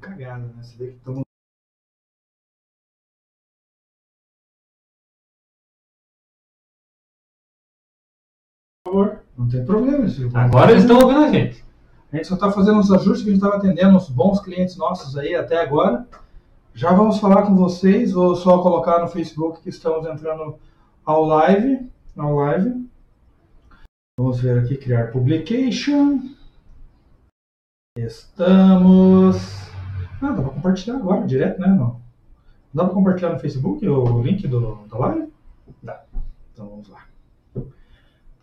cagada, né? Você vê que estamos. Por favor, não tem problema. Silvio. Agora eles estão ouvindo a gente. A gente só está fazendo os ajustes que a gente estava atendendo os bons clientes nossos aí até agora. Já vamos falar com vocês, vou só colocar no Facebook que estamos entrando ao live. Ao live. Vamos ver aqui, criar publication. Estamos. Ah, dá para compartilhar agora, direto, né? Não. Dá para compartilhar no Facebook o link do, da live? Dá. Então vamos lá.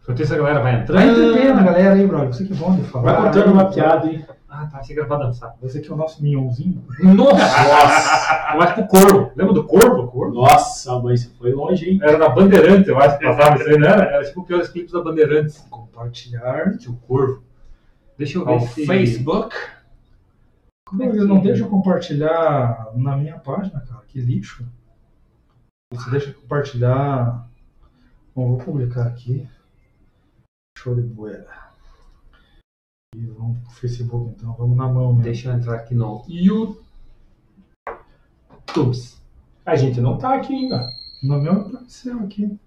Enquanto isso a galera vai Vai entrando. entretendo a galera aí, brother. Você que é bom de falar. Vai contando aí, uma piada, hein? Ah, tá. Achei que era pra dançar. Você que é o nosso minhãozinho. Nossa! Eu acho que o Corvo. Lembra do Corvo? Corvo? Nossa, mãe, você foi longe, hein? Era da Bandeirantes, eu acho que passava isso aí, né? Era tipo piores clipes da Bandeirantes. Compartilhar o Corvo. Deixa eu ver ao se... Facebook. Como é que não deixa eu compartilhar na minha página, cara. Que lixo. Você deixa compartilhar. Bom, vou publicar aqui. Show de boeira. E vamos pro Facebook então. Vamos na mão mesmo. Deixa eu entrar aqui no YouTube. A gente não tá aqui ainda. No meu apareceu aqui.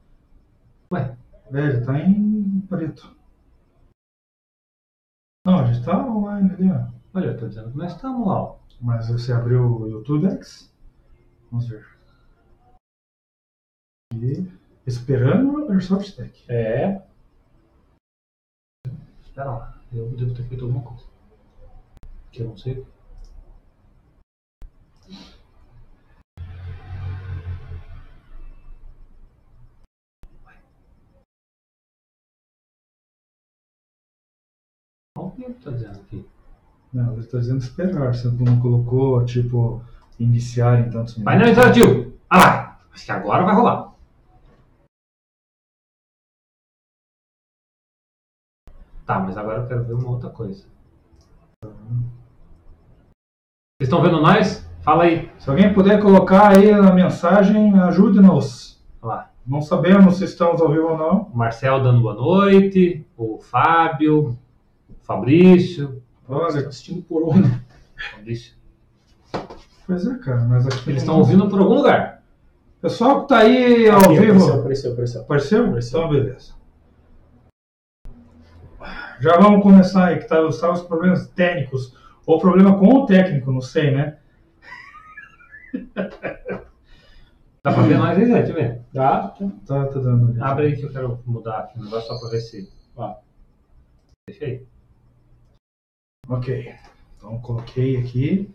Ué? Velho, tá em preto. Não, a gente tá online ali, ó. Olha, eu tô dizendo que nós estamos lá. Mas você abriu o YouTube X? Vamos ver. E esperando o Airsoft Tech. É. Espera lá. Eu devo ter feito alguma coisa. Que eu não sei. Olha o que eu tô dizendo aqui. Não, ele está dizendo esperar. Você não colocou, tipo, iniciar em tantos Painel minutos. interativo. Ah lá. Acho que agora vai rolar. Tá, mas agora eu quero ver uma outra coisa. Vocês estão vendo nós? Fala aí. Se alguém puder colocar aí na mensagem, ajude-nos. Lá. Não sabemos se estamos ao vivo ou não. O Marcel dando boa noite. O Fábio. O Fabrício. Olha, assistindo por onde? Fabrício. pois é, cara, mas aqui. Eles estão ouvindo por algum lugar. Pessoal que tá aí ao Aqui, vivo. Apareceu, apareceu, apareceu. Apareceu? Apareceu. Então, beleza. Já vamos começar aí, que tá, os problemas técnicos. Ou problema com o técnico, não sei, né? Dá pra ver nós aí, Zé? Deixa eu ver. Dá? Tá, tá dando. ali. Abre aí que eu quero mudar aqui o negócio só pra ver se. Ó. Deixa aí. Ok. Então coloquei aqui.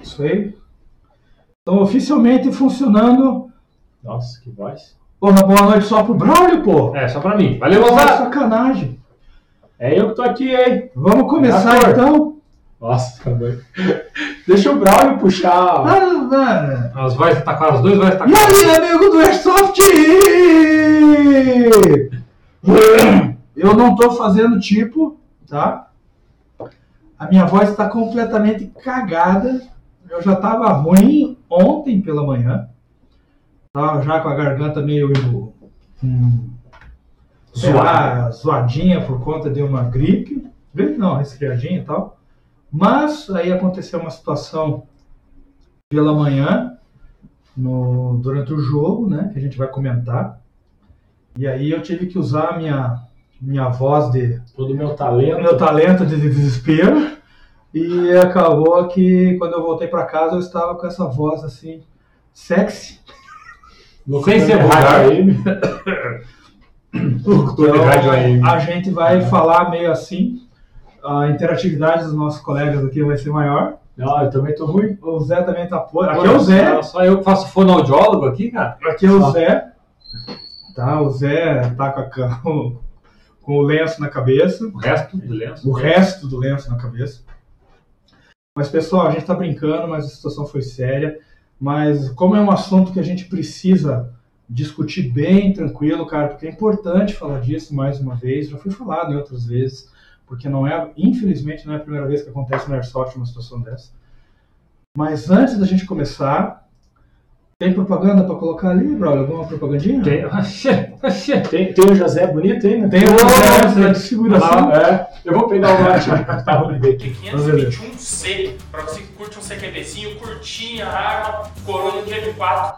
Isso aí. Então oficialmente funcionando. Nossa, que voz. Porra, boa noite só pro Braulio, pô. É, só pra mim. Valeu, moçada! sacanagem. É eu que tô aqui, hein? Vamos começar Ator. então. Nossa, tá doido. Deixa o Braulio puxar. Ah, mano. As vozes tá claras, os dois vozes tá E aí, amigo do Airsoft? Eu não tô fazendo tipo, tá? A minha voz está completamente cagada. Eu já tava ruim ontem pela manhã. Tava já com a garganta meio hum, lá, zoadinha por conta de uma gripe. Gripe não, resfriadinha e tal. Mas aí aconteceu uma situação pela manhã no, durante o jogo, né? Que a gente vai comentar. E aí eu tive que usar a minha, minha voz de. Todo o meu talento. meu talento de desespero. E acabou que quando eu voltei para casa eu estava com essa voz assim, sexy. Sem ser Rádio vulgar. Então, a gente vai falar meio assim. A interatividade dos nossos colegas aqui vai ser maior. Não, eu também tô ruim. O Zé também tá por. Aqui é o Zé. Só eu que faço fonoaudiólogo aqui, cara. Aqui é o Zé. Tá, o Zé tá com, a com o lenço na cabeça. O resto do lenço. o resto do lenço na cabeça. Mas, pessoal, a gente tá brincando, mas a situação foi séria. Mas, como é um assunto que a gente precisa discutir bem tranquilo, cara, porque é importante falar disso mais uma vez. Já foi falado em outras vezes, porque não é, infelizmente, não é a primeira vez que acontece no Airsoft uma situação dessa. Mas antes da gente começar, Tem propaganda pra colocar ali, Braulio? Alguma propagandinha? Tem, Oxê, oxê. Tem, tem o José bonito aí, né? Tem o José de seguração. Ah, é. Eu vou pegar o lote. Tá ruim de ver aqui. 521C, pra você que curte um CQBzinho, curtinha, arma, coroa de M4.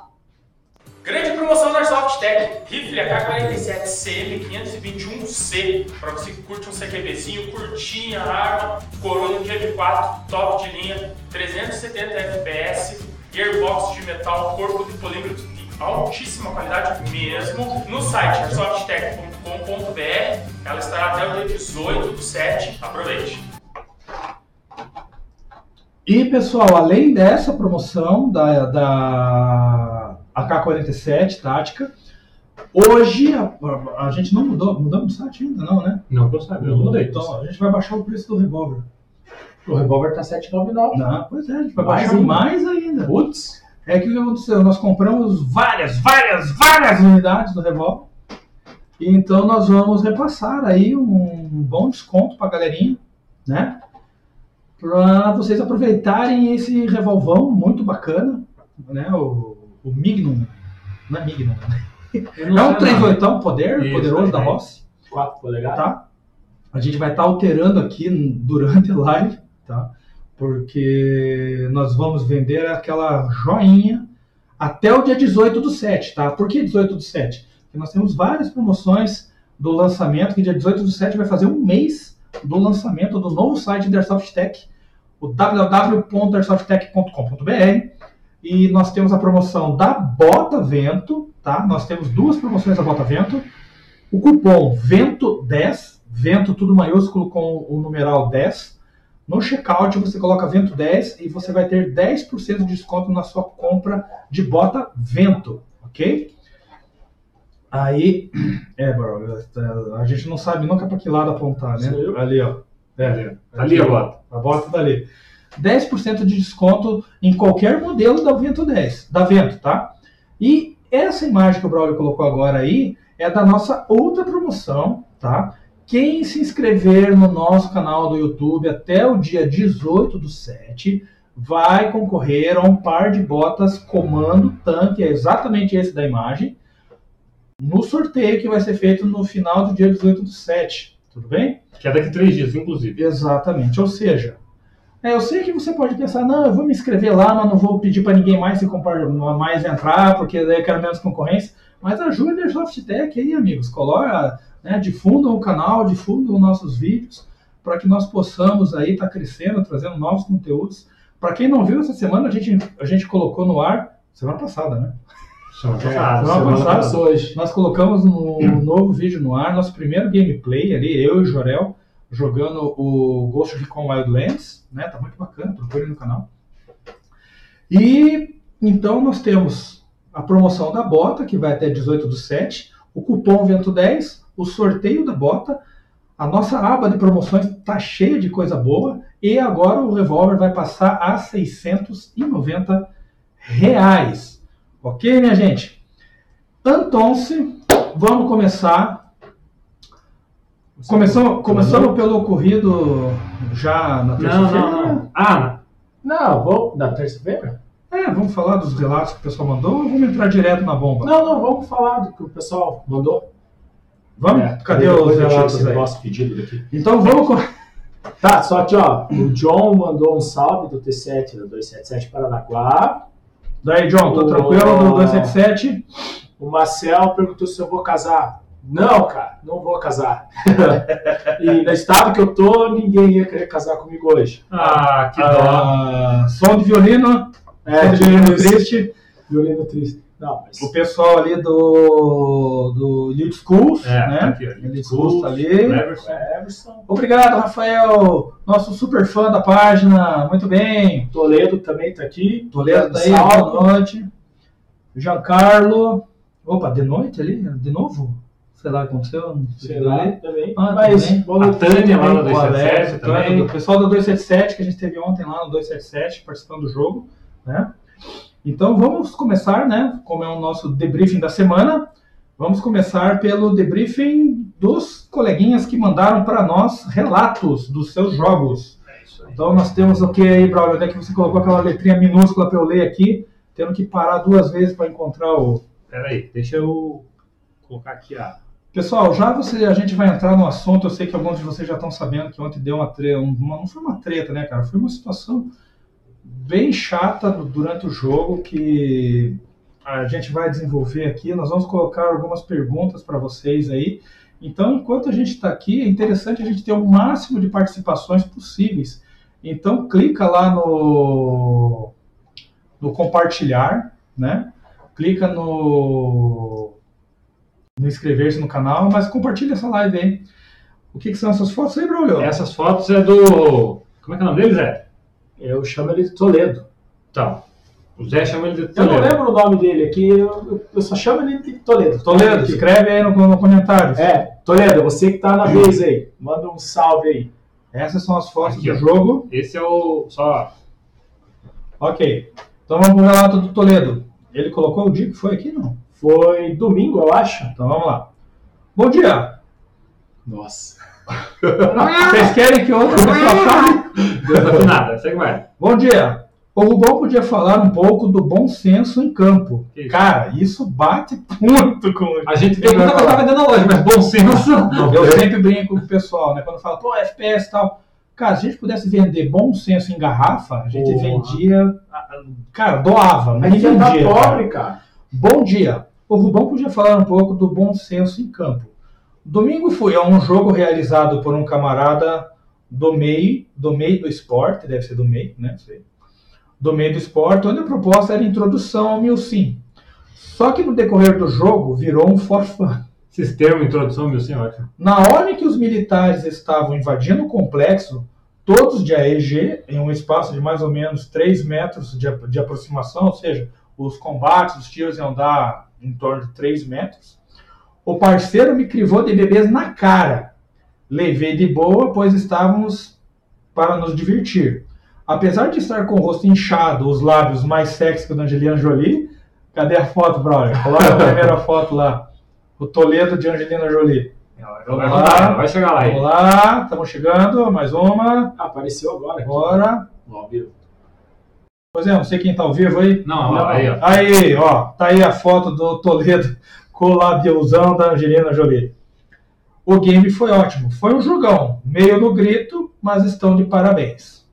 Grande promoção da Airsoft Tech, rifle AK-47 CM521C, pra você que curte um CQBzinho, curtinha, arma, coroa de M4, top de linha, 370 FPS, gearbox de metal, corpo de polímetro de altíssima qualidade mesmo, no site airsoftech.com.br, ela estará até o dia 18 do 7, aproveite! E, pessoal, além dessa promoção da, da AK-47 tática, hoje a, a, a gente não mudou, mudamos o site ainda não, né? Não, eu sabe, eu mudei. Então, a gente vai baixar o preço do revólver. O revólver tá 799. Não, pois é, a gente vai Mais baixar ainda. mais ainda. Putz. É que o que aconteceu? Nós compramos várias, várias, várias unidades do revólver. E então nós vamos repassar aí um bom desconto pra galerinha, né? Pra vocês aproveitarem esse revolvão muito bacana, né? O, o Mignum. Não é Mignum, né? É um sei nada. 38 poder, Isso, poderoso é. da Rossi, 4 polegadas. tá? A gente vai estar alterando aqui durante a live, tá? Porque nós vamos vender aquela joinha até o dia 18 do 7, tá? Por que 18 do 7? Porque nós temos várias promoções do lançamento, que dia 18 do 7 vai fazer um mês do lançamento do novo site da Airsoft Tech, o www.airsoftech.com.br. E nós temos a promoção da Bota Vento, tá? Nós temos duas promoções da Bota Vento. O cupom VENTO10, Vento tudo maiúsculo com o numeral 10. No checkout você coloca Vento 10 e você vai ter 10% de desconto na sua compra de bota Vento, ok? Aí, é, bro, a gente não sabe nunca para que lado apontar, né? Sou eu? Ali, ó. É, Ali a bota. a bota dali. 10% de desconto em qualquer modelo da Vento 10, da Vento, tá? E essa imagem que o Braulio colocou agora aí é da nossa outra promoção, tá? Quem se inscrever no nosso canal do YouTube até o dia 18 do 7 vai concorrer a um par de botas comando tanque, é exatamente esse da imagem, no sorteio que vai ser feito no final do dia 18 do 7. Tudo bem? Que é daqui a três dias, inclusive. Exatamente. Ou seja, é, eu sei que você pode pensar, não, eu vou me inscrever lá, mas não vou pedir para ninguém mais se compar, mais entrar, porque daí eu quero menos concorrência. Mas ajude a Tech aí, amigos. Coloca, né, difundam o canal, difundam nossos vídeos, para que nós possamos aí estar crescendo, trazendo novos conteúdos. Para quem não viu essa semana, a gente, a gente colocou no ar, semana passada, né? Semana É, passada. semana semana passada. hoje. Nós colocamos um novo vídeo no ar, nosso primeiro gameplay ali, eu e o Jorel, jogando o Ghost Recon Wildlands, né? Tá muito bacana, procure no canal. E então nós temos a promoção da bota, que vai até 18 do 7, o cupom Vento 10, o sorteio da bota, a nossa aba de promoções tá cheia de coisa boa, e agora o revólver vai passar a 690 reais. Ok, minha gente? Então, se vamos começar. Começamos, começamos pelo ocorrido já na Não, terça-feira. não, não. Ah, Não, vou. Na terça-feira? É, vamos falar dos relatos que o pessoal mandou ou vamos entrar direto na bomba? Não, não, vamos falar do que o pessoal mandou. Vamos? É, Cadê os relatos aí? negócio pedido daqui. Então vamos. Tá, só que ó, o John mandou um salve do T7 do 277 Paranaguá. Daí, John, tô tranquilo do 277? O Marcel perguntou se eu vou casar. Não, cara, não vou casar. e no estado que eu tô, ninguém ia querer casar comigo hoje. ah, que dó. Ah, som de violino. É, violino triste. Violino triste. Não, mas. O pessoal ali do, do Elite Schools, É, né? tá aqui. Elite Schools tá ali. Everson. Everson. Obrigado, Rafael, nosso super fã da página. Muito bem. Toledo também tá aqui. Toledo tá aí, Salve. boa noite. Giancarlo. Opa, de noite ali? De novo? Sei lá o que aconteceu. não Sei sei lá ali. também. Ah, mas também. boa noite A Tânia lá no O Alex, 277 o Tânia, também. O pessoal do 277 que a gente teve ontem lá no 277 participando do jogo, né? Então vamos começar, né? Como é o nosso debriefing da semana, vamos começar pelo debriefing dos coleguinhas que mandaram para nós relatos dos seus jogos. É. Então nós temos o que aí, Braulio? Onde é que você colocou aquela letrinha minúscula para eu ler aqui? tendo que parar duas vezes para encontrar o. Pera aí, deixa eu colocar aqui a. Pessoal, já você, a gente vai entrar no assunto. Eu sei que alguns de vocês já estão sabendo que ontem deu uma treta, uma, não foi uma treta, né, cara? Foi uma situação bem chata durante o jogo que a gente vai desenvolver aqui. Nós vamos colocar algumas perguntas para vocês aí. Então, enquanto a gente está aqui, é interessante a gente ter o máximo de participações possíveis. Então, clica lá no, no compartilhar, né? Clica no, no inscrever-se no canal, mas compartilha essa live aí. O que, que são essas fotos aí, Braulio? Essas fotos é do. Como é que é o nome dele, Zé? Eu chamo ele de Toledo. Então, o Zé chama ele de Eu não Toledo. lembro o nome dele aqui, eu, eu só chamo ele de Toledo. Toledo, escreve aí no, no comentário. É, Toledo, você que tá na vez aí, manda um salve aí. Essas são as fotos Aqui, do ó. jogo. Esse é o. Só. Ok. Então vamos pro relato do Toledo. Ele colocou o dia que foi aqui, não? Foi domingo, eu acho. Então vamos lá. Bom dia. Nossa. Vocês querem que outra pessoa fale? Desafinada, segue mais. Bom dia. O Rubão podia falar um pouco do bom senso em campo. Que isso? Cara, isso bate muito com A gente vai muita coisa falar. vendendo na loja, mas bom senso. não Eu sempre brinco com o pessoal, né? Quando fala, pô, FPS e tal. Cara, se a gente pudesse vender bom senso em garrafa, a gente Porra. vendia. Cara, doava, A mas gente tá vendia. cara. pobre, cara. Bom dia. O Rubão podia falar um pouco do bom senso em campo. Domingo fui a um jogo realizado por um camarada do MEI, do MEI do esporte, deve ser do MEI, né? Sei. Do MEI do esporte, onde a proposta era a introdução ao Milsim. Só que no decorrer do jogo virou um forfã. Termos, introdução, meu senhor, ótimo. Na hora em que os militares estavam invadindo o complexo, todos de AEG, em um espaço de mais ou menos 3 metros de, de aproximação, ou seja, os combates, os tiros iam dar em torno de 3 metros, o parceiro me crivou de bebês na cara. Levei de boa, pois estávamos para nos divertir. Apesar de estar com o rosto inchado, os lábios mais sexy que o da Angelina Jolie, cadê a foto, brother? Coloca a primeira foto lá. O Toledo de Angelina Jolie. Vai, rodar, vai chegar lá aí. Vamos lá, estamos chegando, mais uma. Ah, apareceu agora. Bora. Ó, viu? Pois é, não sei quem tá ao vivo aí. Não, ó, aí, ó. Aí, ó, tá aí a foto do Toledo o labiosão da Angelina Jolie. O game foi ótimo, foi um jogão, meio no grito, mas estão de parabéns.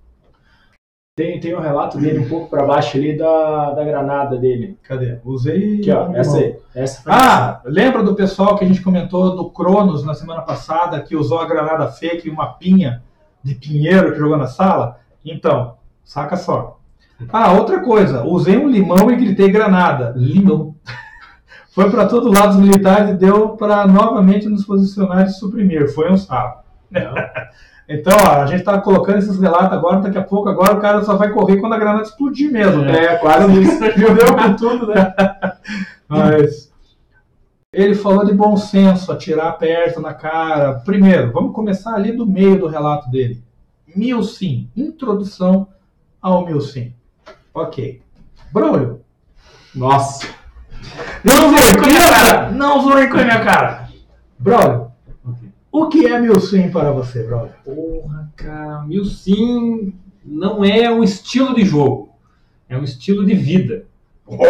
Tem, tem um relato dele um pouco pra baixo ali da, da granada dele. Cadê? Usei. Aqui, ó, essa aí. Essa Ah, lembra do pessoal que a gente comentou do Cronos na semana passada, que usou a granada fake e uma pinha de pinheiro que jogou na sala? Então, saca só. Ah, outra coisa, usei um limão e gritei granada. Limão. Foi para todo lado dos militares e deu para novamente nos posicionar e suprimir. Foi um. Não. Então, ó, a gente tá colocando esses relatos agora, daqui a pouco agora o cara só vai correr quando a granada explodir mesmo, né? É, quase isso. Judeu com tudo, né? Mas ele falou de bom senso, atirar perto na cara. Primeiro, vamos começar ali do meio do relato dele. Milsim, introdução ao Milsim. Ok. Braulio, Nossa. Não zoe com a minha cara! Não zoe com a minha cara! Braulio, o que é Milsim para você, Braulio? Porra, cara, Milsim não é um estilo de jogo. É um estilo de vida. Oh!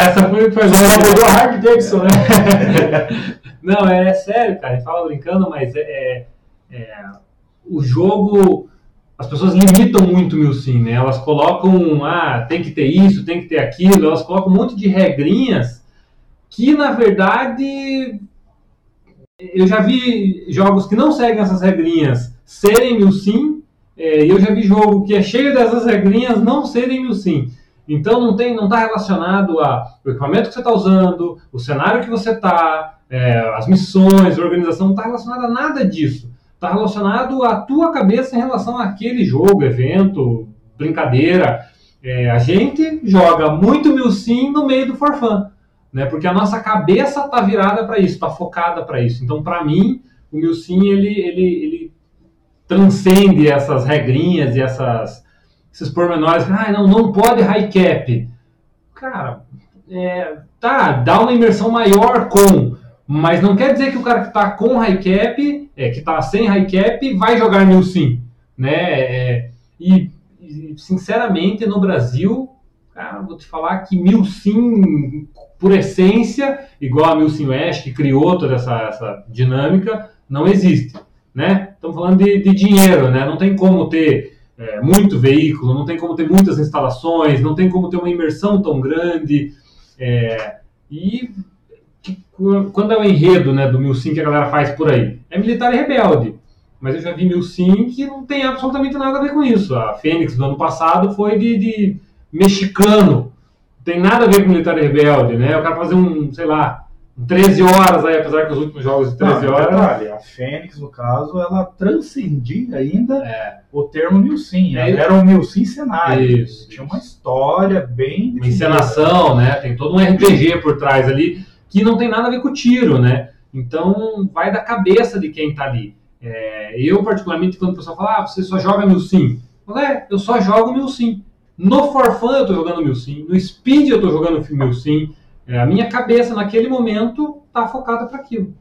essa foi, foi Só mudou a Hard Davidson, né? Não, é sério, cara. Ele fala brincando, mas é, é- é- o jogo. As pessoas limitam muito o Milsim, né? Elas colocam, ah, tem que ter isso, tem que ter aquilo. Elas colocam um monte de regrinhas que, na verdade, eu já vi jogos que não seguem essas regrinhas serem Milsim, é, e eu já vi jogo que é cheio dessas regrinhas não serem Milsim. Então não tem, não está relacionado a o equipamento que você está usando, o cenário que você está, as missões, a organização, não está relacionado a nada disso. Está relacionado à tua cabeça em relação àquele jogo, evento, brincadeira. É, a gente joga muito Milsim no meio do forfã, né? Porque a nossa cabeça está virada para isso, está focada para isso. Então, para mim, o Milsim ele, ele, ele transcende essas regrinhas e essas esses pormenores. Ah, não, não pode high cap. Cara, é, tá, dá uma imersão maior com, mas não quer dizer que o cara que tá com high cap, é, que tá sem high cap, vai jogar Milsim, né? É, e, sinceramente, no Brasil, Cara, vou te falar que Milsim, por essência, igual a Milsim West, que criou toda essa, essa dinâmica, não existe. Né? Estamos falando de, de dinheiro, né? não tem como ter é, muito veículo, não tem como ter muitas instalações, não tem como ter uma imersão tão grande. É, e quando é o enredo né, do Milsim que a galera faz por aí? É militar e rebelde. Mas eu já vi Milsim que não tem absolutamente nada a ver com isso. A Fênix do ano passado foi de, de mexicano. Não tem nada a ver com militar e rebelde, né? Eu quero fazer um, sei lá, 13 horas aí, apesar que os últimos jogos de 13 Não, horas. detalhe, a Fênix, no caso, ela transcendia ainda É, o termo Milsim. É. Era um Milsim cenário. Isso, Tinha isso. uma história bem uma encenação, né? Tem todo um RPG por trás ali que não tem nada a ver com o tiro, né? Então vai da cabeça de quem tá ali. É, eu, particularmente, quando o pessoal fala, ah, você só joga Milsim. Eu falo, é, eu só jogo Milsim. No For Fun eu tô jogando Milsim, no Speed eu tô jogando Milsim. É, a minha cabeça naquele momento tá focada para aquilo.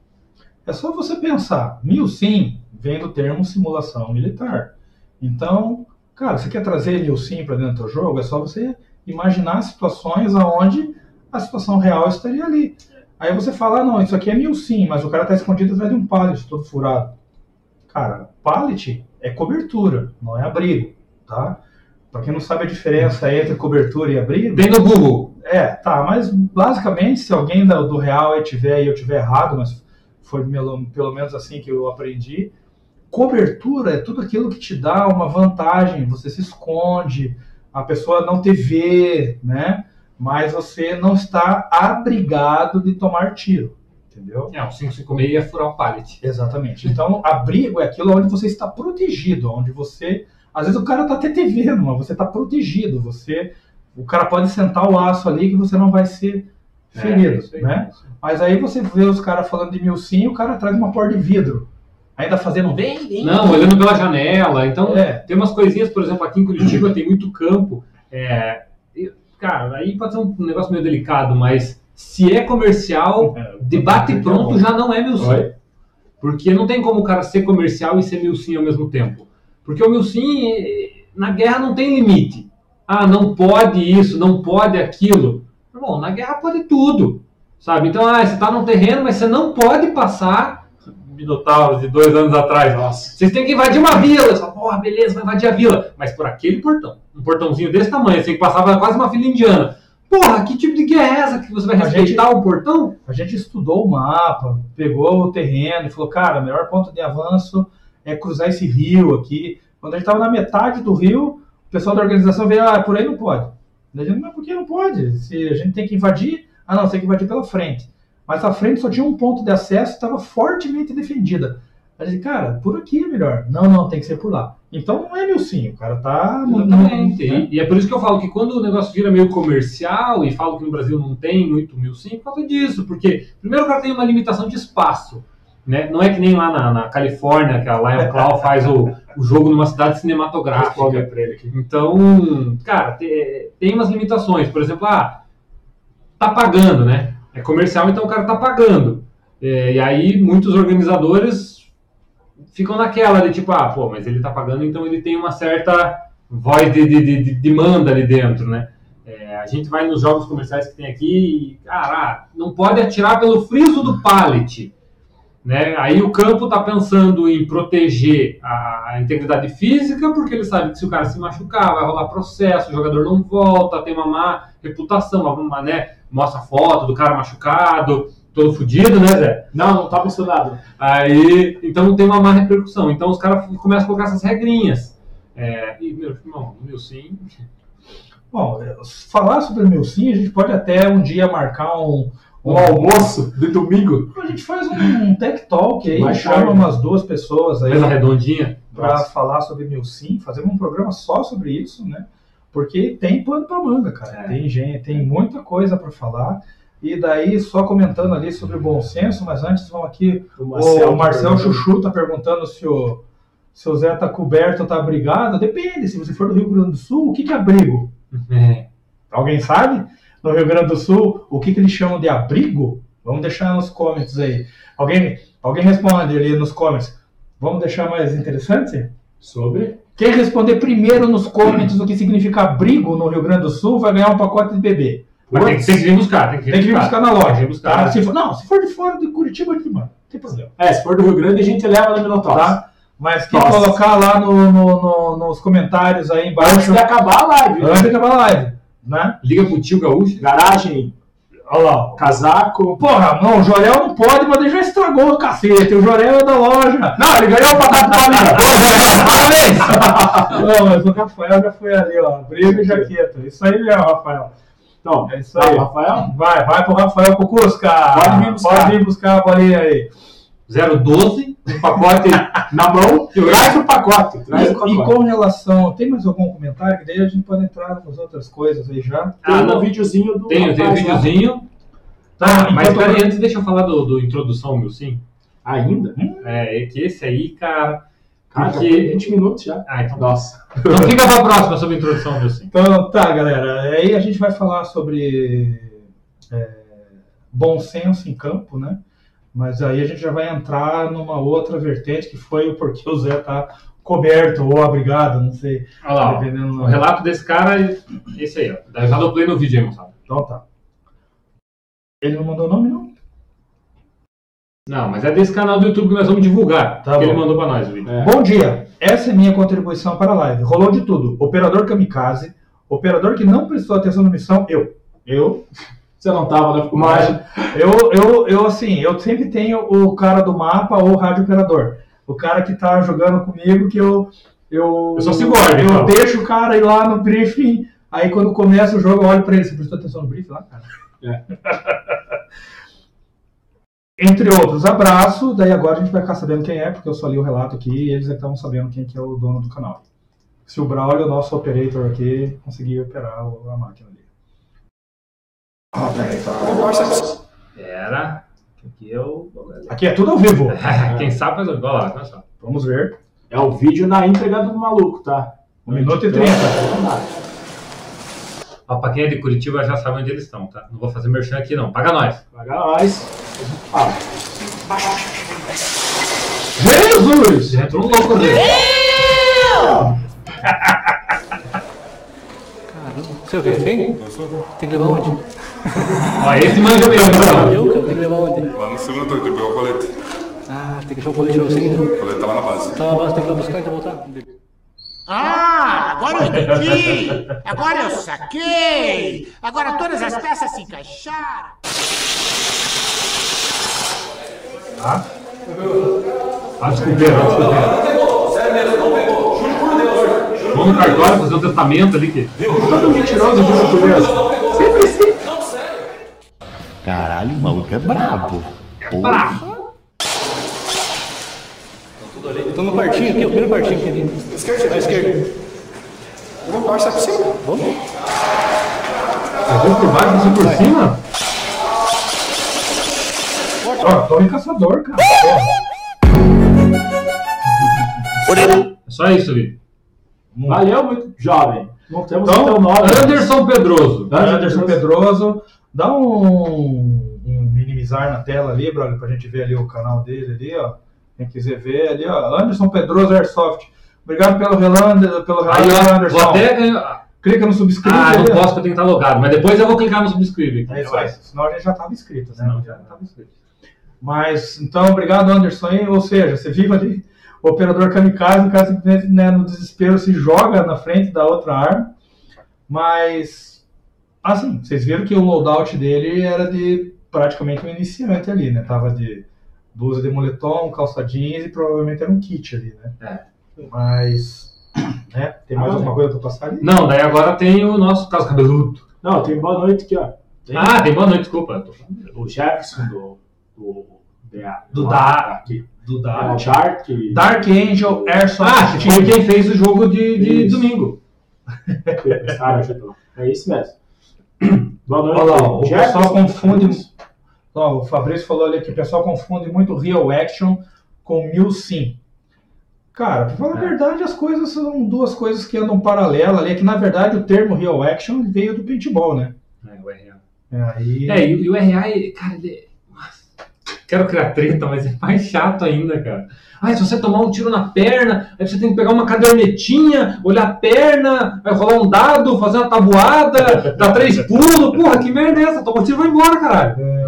É só você pensar. Milsim vem do termo simulação militar. Então, cara, você quer trazer Milsim para dentro do jogo? É só você imaginar situações onde a situação real estaria ali. Aí você fala, ah, não, isso aqui é Milsim, mas o cara está escondido atrás de um pallet todo furado. Cara, pallet é cobertura, não é abrigo, tá? Para quem não sabe a diferença entre cobertura e abrigo, Tem no Google. é, tá, mas basicamente, se alguém do real aí tiver e eu tiver errado, mas foi pelo menos assim que eu aprendi, cobertura é tudo aquilo que te dá uma vantagem, você se esconde, a pessoa não te vê, né? Mas você não está abrigado de tomar tiro, entendeu? É, o 556 ia furar o pallet. Exatamente. Então, abrigo é aquilo onde você está protegido, onde você. Às vezes o cara está até te vendo, mas você está protegido. Você, o cara pode sentar o aço ali que você não vai ser É, ferido, aí. né? Mas aí você vê os caras falando de milsim e o cara traz uma porta de vidro, ainda fazendo vem, vem. Não, olhando pela janela. Então, É. tem umas coisinhas, por exemplo, aqui em Curitiba tem muito campo. É, cara, aí pode ser um negócio meio delicado, mas se é comercial, de bate pronto já não é Milsim. Porque não tem como o cara ser comercial e ser Milsim ao mesmo tempo. Porque o Milsim, na guerra não tem limite. Ah, não pode isso, não pode aquilo. Bom, na guerra pode tudo. Sabe? Então, ah, você tá num terreno, mas você não pode passar Minotauros de dois anos atrás. Nossa. Vocês têm que invadir uma vila. Você fala, porra, beleza, vai invadir a vila. Mas por aquele portão. Um portãozinho desse tamanho, assim, que passava quase uma fila indiana. Porra, que tipo de guerra é essa que você vai respeitar o portão? A gente estudou o mapa, pegou o terreno e falou, cara, o melhor ponto de avanço é cruzar esse rio aqui. Quando a gente estava na metade do rio, o pessoal da organização veio, ah, por aí não pode. A gente, mas por que não pode? Se a gente tem que invadir, ah não, você tem que invadir pela frente. Mas a frente só tinha um ponto de acesso e estava fortemente defendida. A gente, cara, por aqui é melhor. Não, não, tem que ser por lá. Então não é meu sim, o cara tá... Exatamente. né? E, e é por isso que eu falo que quando o negócio vira meio comercial e falo que no Brasil não tem muito mil sim, por causa disso. Porque, primeiro, o cara tem uma limitação de espaço. Né? Não é que nem lá na, na Califórnia, que a Lion Claw faz o, o jogo numa cidade cinematográfica. Então, cara, te- tem umas limitações. Por exemplo, ah, tá pagando, né? É comercial, então o cara tá pagando. É, e aí muitos organizadores ficam naquela de tipo, ah, pô, mas ele tá pagando, então ele tem uma certa voz de, de, de- de demanda ali dentro, né? É, a gente vai nos jogos comerciais que tem aqui e, cara, ah, não pode atirar pelo friso do pallet. Né? Aí o campo está pensando em proteger a, integridade física, porque ele sabe que se o cara se machucar, vai rolar processo, o jogador não volta, tem uma má reputação, uma, né? mostra foto do cara machucado, todo fudido, né, Zé? Não, não tá funcionando. Aí, então tem uma má repercussão. Então os caras começam a colocar essas regrinhas. É, e, meu irmão, meu sim. Bom, é, falar sobre o meu sim, a gente pode até um dia marcar um, Um almoço de domingo. A gente faz um tech talk aí, Mais chama tarde. umas duas pessoas aí Mesa redondinha. para falar sobre Milsim, fazer um programa só sobre isso, né? Porque tem pano para manga, cara. É. Tem gente, tem muita coisa para falar. E daí, só comentando ali sobre o bom senso, mas antes vamos aqui. O Marcel, perguntou. Chuchu tá perguntando se o, se o Zé tá coberto ou tá abrigado. Depende, se você for do Rio Grande do Sul, o que, que é abrigo? É. Alguém sabe? No Rio Grande do Sul, o que, que eles chamam de abrigo? Vamos deixar nos comments aí. Alguém, alguém responde ali nos comments. Vamos deixar mais interessante? Sobre? Quem responder primeiro nos comments o que significa abrigo no Rio Grande do Sul vai ganhar um pacote de bebê. Mas tem que, tem que vir buscar, tem que vir Tem que vir buscar na Tem que loja. vir buscar. tá? Se for, não, se for de fora de Curitiba, a gente manda. Não tem problema. É, se for do Rio Grande, a gente leva no Minotauro. Tá? Mas quem Nossa. colocar lá no- no- no- nos comentários aí Antes embaixo, de acabar a live. antes de acabar a live. Né? Liga pro tio gaúcho. Garagem, Olha lá. casaco. Porra, não, o Jorel não pode, mas ele já estragou o cacete. O Jorel é da loja. Não, ele ganhou o pacote Paulinho. Parabéns! Não, mas o Rafael já foi ali, ó. Briga e jaqueta. Isso aí mesmo, Rafael. Então, É isso aí. tá, Rafael. Vai, vai pro Rafael Cucusca. Pode vir buscar. Pode vir buscar a bolinha aí. 012, um pacote. Na mão, traz o pacote. Traz o E, e pacote. com relação. Tem mais algum comentário? Que daí a gente pode entrar nas outras coisas aí já. Tem Ah, um não. videozinho do Tem, tem um rapaz lá. videozinho. Tá, Mas enquanto- peraí, antes deixa eu falar do, do introdução, meu sim. Ainda? É, é que esse aí, cara. Cara, Porque- foi 20 minutos já. Ah, então. Nossa. Então fica pra próxima sobre a introdução, meu sim. Então, tá, galera. Aí a gente vai falar sobre é, bom senso em campo, né? Mas aí a gente já vai entrar numa outra vertente que foi o porquê o Zé tá coberto ou abrigado, não sei. Olha lá. Dependendo o relato desse cara, esse aí, ó. Já dou play no vídeo aí, moçada. Então tá. Ele não mandou nome, não? Não, mas é desse canal do YouTube que nós vamos divulgar. Tá que bom. ele mandou pra nós o vídeo. É. Bom dia. Essa é minha contribuição para a live. Rolou de tudo. Operador kamikaze, operador que não prestou atenção na missão, eu. Eu Você não tava na Mas eu, eu, eu, assim, eu sempre tenho o cara do mapa ou o rádio operador. O cara que tá jogando comigo que eu. Eu, Eu cyborg, Eu então. deixo o cara ir lá no briefing, aí quando começa o jogo eu olho pra ele. Você prestou atenção no briefing lá, cara? É. Entre outros, abraço. Daí agora a gente vai ficar sabendo quem é, porque eu só li o relato aqui e eles estavam sabendo quem que é o dono do canal. Se o Braulio, o nosso operator aqui, conseguir operar a máquina ali. Era. Aqui é o. Aqui é tudo ao vivo. Quem sabe faz o. Olha lá, olha só. Vamos ver. É o vídeo na íntegra do maluco, tá? Um minuto e trinta. Ó, pra quem é de Curitiba já sabe onde eles estão, tá? Não vou fazer merchan aqui não. Paga nós. Paga nós. Ah, Jesus! Já entrou um louco dele. Você é o quê? Tem? Tem que levar onde? Ó, esse manja mesmo, então. Eu, cara? Tem que levar onde? Lá no segundo turno, tem que pegar o colete. Ah, tem que deixar o colete pra você então. O colete tá lá na base. Tá, mas tem que ir lá buscar e então voltar. Ah, agora eu entendi! Agora eu saquei! Agora todas as peças se encaixaram! Ah, desculpeira, desculpeira. Vamos no cartório fazer um testamento ali que. todo mentiroso, juro por Deus. Caralho, o maluco é brabo. Porra. Eu tô no quartinho aqui, o primeiro quartinho aqui. ali. Esquerda, À esquerda. Vamos passar por cima. Vamos? Vamos por baixo, você por cima? Ó, tô em caçador, cara. É só isso, Vitor. Valeu muito, jovem. Não temos Então, o teu nome. Anderson Pedroso. Anderson Pedroso. Dá um, um minimizar na tela ali, brother, pra gente ver ali o canal dele ali, ó. Quem quiser ver ali, ó. Anderson Pedroso Airsoft. Obrigado pelo relato, pelo relato Anderson. vou até. Clica no subscribe. Ah, não ali, ó. posso porque eu tenho que estar logado. Mas depois eu vou clicar no subscribe. É isso aí, senão a gente já estava inscrito, né? Senão já estava inscrito. Mas, então, obrigado, Anderson. Ou seja, você viu ali o operador kamikaze, o cara simplesmente né, no desespero se joga na frente da outra arma. Mas, assim, vocês viram que o loadout dele era de praticamente um iniciante ali, né? Tava de blusa de moletom, calça jeans e provavelmente era um kit ali, né? Mas, né? Tem mais Ah, alguma coisa para passar ali? Não, daí agora tem o nosso caso cabeludo. Não, tem boa noite aqui, ó. Tem Ah, tem boa noite, desculpa. Tô falando. o Jefferson do. Do. Do da- Aqui. Do É, o Dark. Dark. Dark Angel Airsoft Ah, que foi quem fez o jogo de, de domingo. É isso mesmo. Boa noite. Olha lá, o Jefferson. pessoal confunde. Ó, o Fabrício falou ali que o pessoal confunde muito Real Action com Mil Sim. Cara, pra falar a É. verdade, as coisas são duas coisas que andam paralelas ali. É que na verdade o termo Real Action veio do paintball, né? É, o RA. É, aí. É, e, e o RA, cara, ele. Quero criar treta, mas é mais chato ainda, cara. Ah, se você tomar um tiro na perna, aí você tem que pegar uma cadernetinha, olhar a perna, vai rolar um dado, fazer uma tabuada, dar três pulos. Porra, que merda é essa? Toma um tiro e vai embora, caralho. É,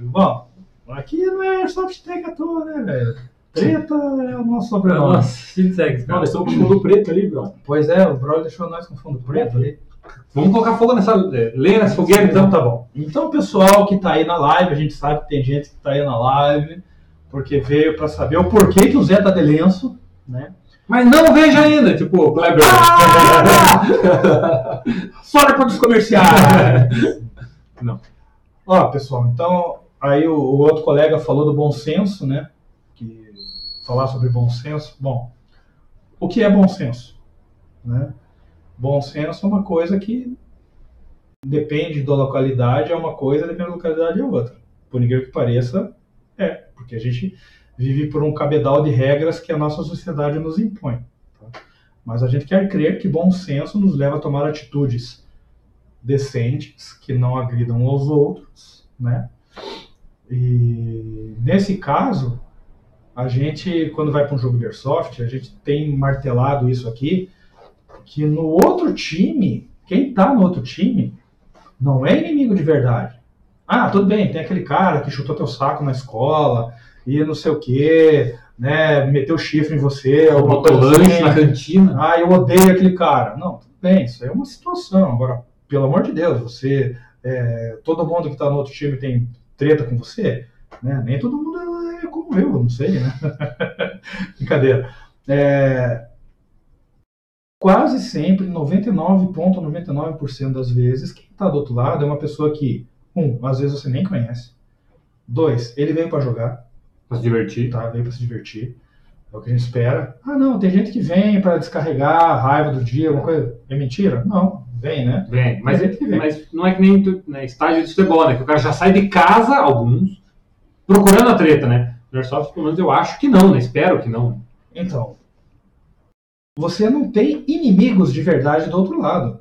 bom, aqui não é Airsoft Tech à toa, né, velho? Treta é o nosso sobrenome. Nossa, segue, Não, cara. nós estamos com fundo preto ali, bro. Pois é, o Broly deixou nós com fundo preto ali. Vamos colocar fogo nessa. é, Lenha nessa fogueira, Então tá bom. Então, pessoal que tá aí na live, a gente sabe que tem gente que tá aí na live, porque veio pra saber o porquê que o Zé tá de lenço, né? Mas não veja ainda, tipo, Kleber. Só depois dos comerciais! Não. Ó, pessoal, então, aí o, o outro colega falou do bom senso, né? Que falar sobre bom senso. Bom, o que é bom senso? Né? Bom senso é uma coisa que depende da localidade, é uma coisa, depende da localidade é outra. Por incrível que pareça, é, porque a gente vive por um cabedal de regras que a nossa sociedade nos impõe. tá? Mas a gente quer crer que bom senso nos leva a tomar atitudes decentes, que não agridam aos outros, né? E nesse caso, a gente, quando vai para um jogo de airsoft, a gente tem martelado isso aqui, que no outro time, quem tá no outro time, não é inimigo de verdade. Ah, tudo bem, tem aquele cara que chutou teu saco na escola e não sei o quê, né? Meteu chifre em você, alguma coisa lanche assim. na cantina. Ah, eu odeio aquele cara. Não, tudo bem, isso aí é uma situação. Agora, pelo amor de Deus, você. é, todo mundo que está no outro time tem treta com você, né? Nem todo mundo é como eu, não sei, né? Brincadeira. É, quase sempre, 99,99% das vezes, quem está do outro lado é uma pessoa que, um, às vezes você nem conhece. Dois, ele veio para jogar Pra se divertir. tá? Veio para se divertir. É o que a gente espera. Ah, não, tem gente que vem para descarregar a raiva do dia, alguma coisa. É mentira? Não, vem, né? Vem, mas, vem. mas não é que nem tu- né, estágio de futebol, né? Que o cara já sai de casa, alguns, procurando a treta, né? No Airsoft, pelo menos eu acho que não, né? Espero que não. Então, você não tem inimigos de verdade do outro lado.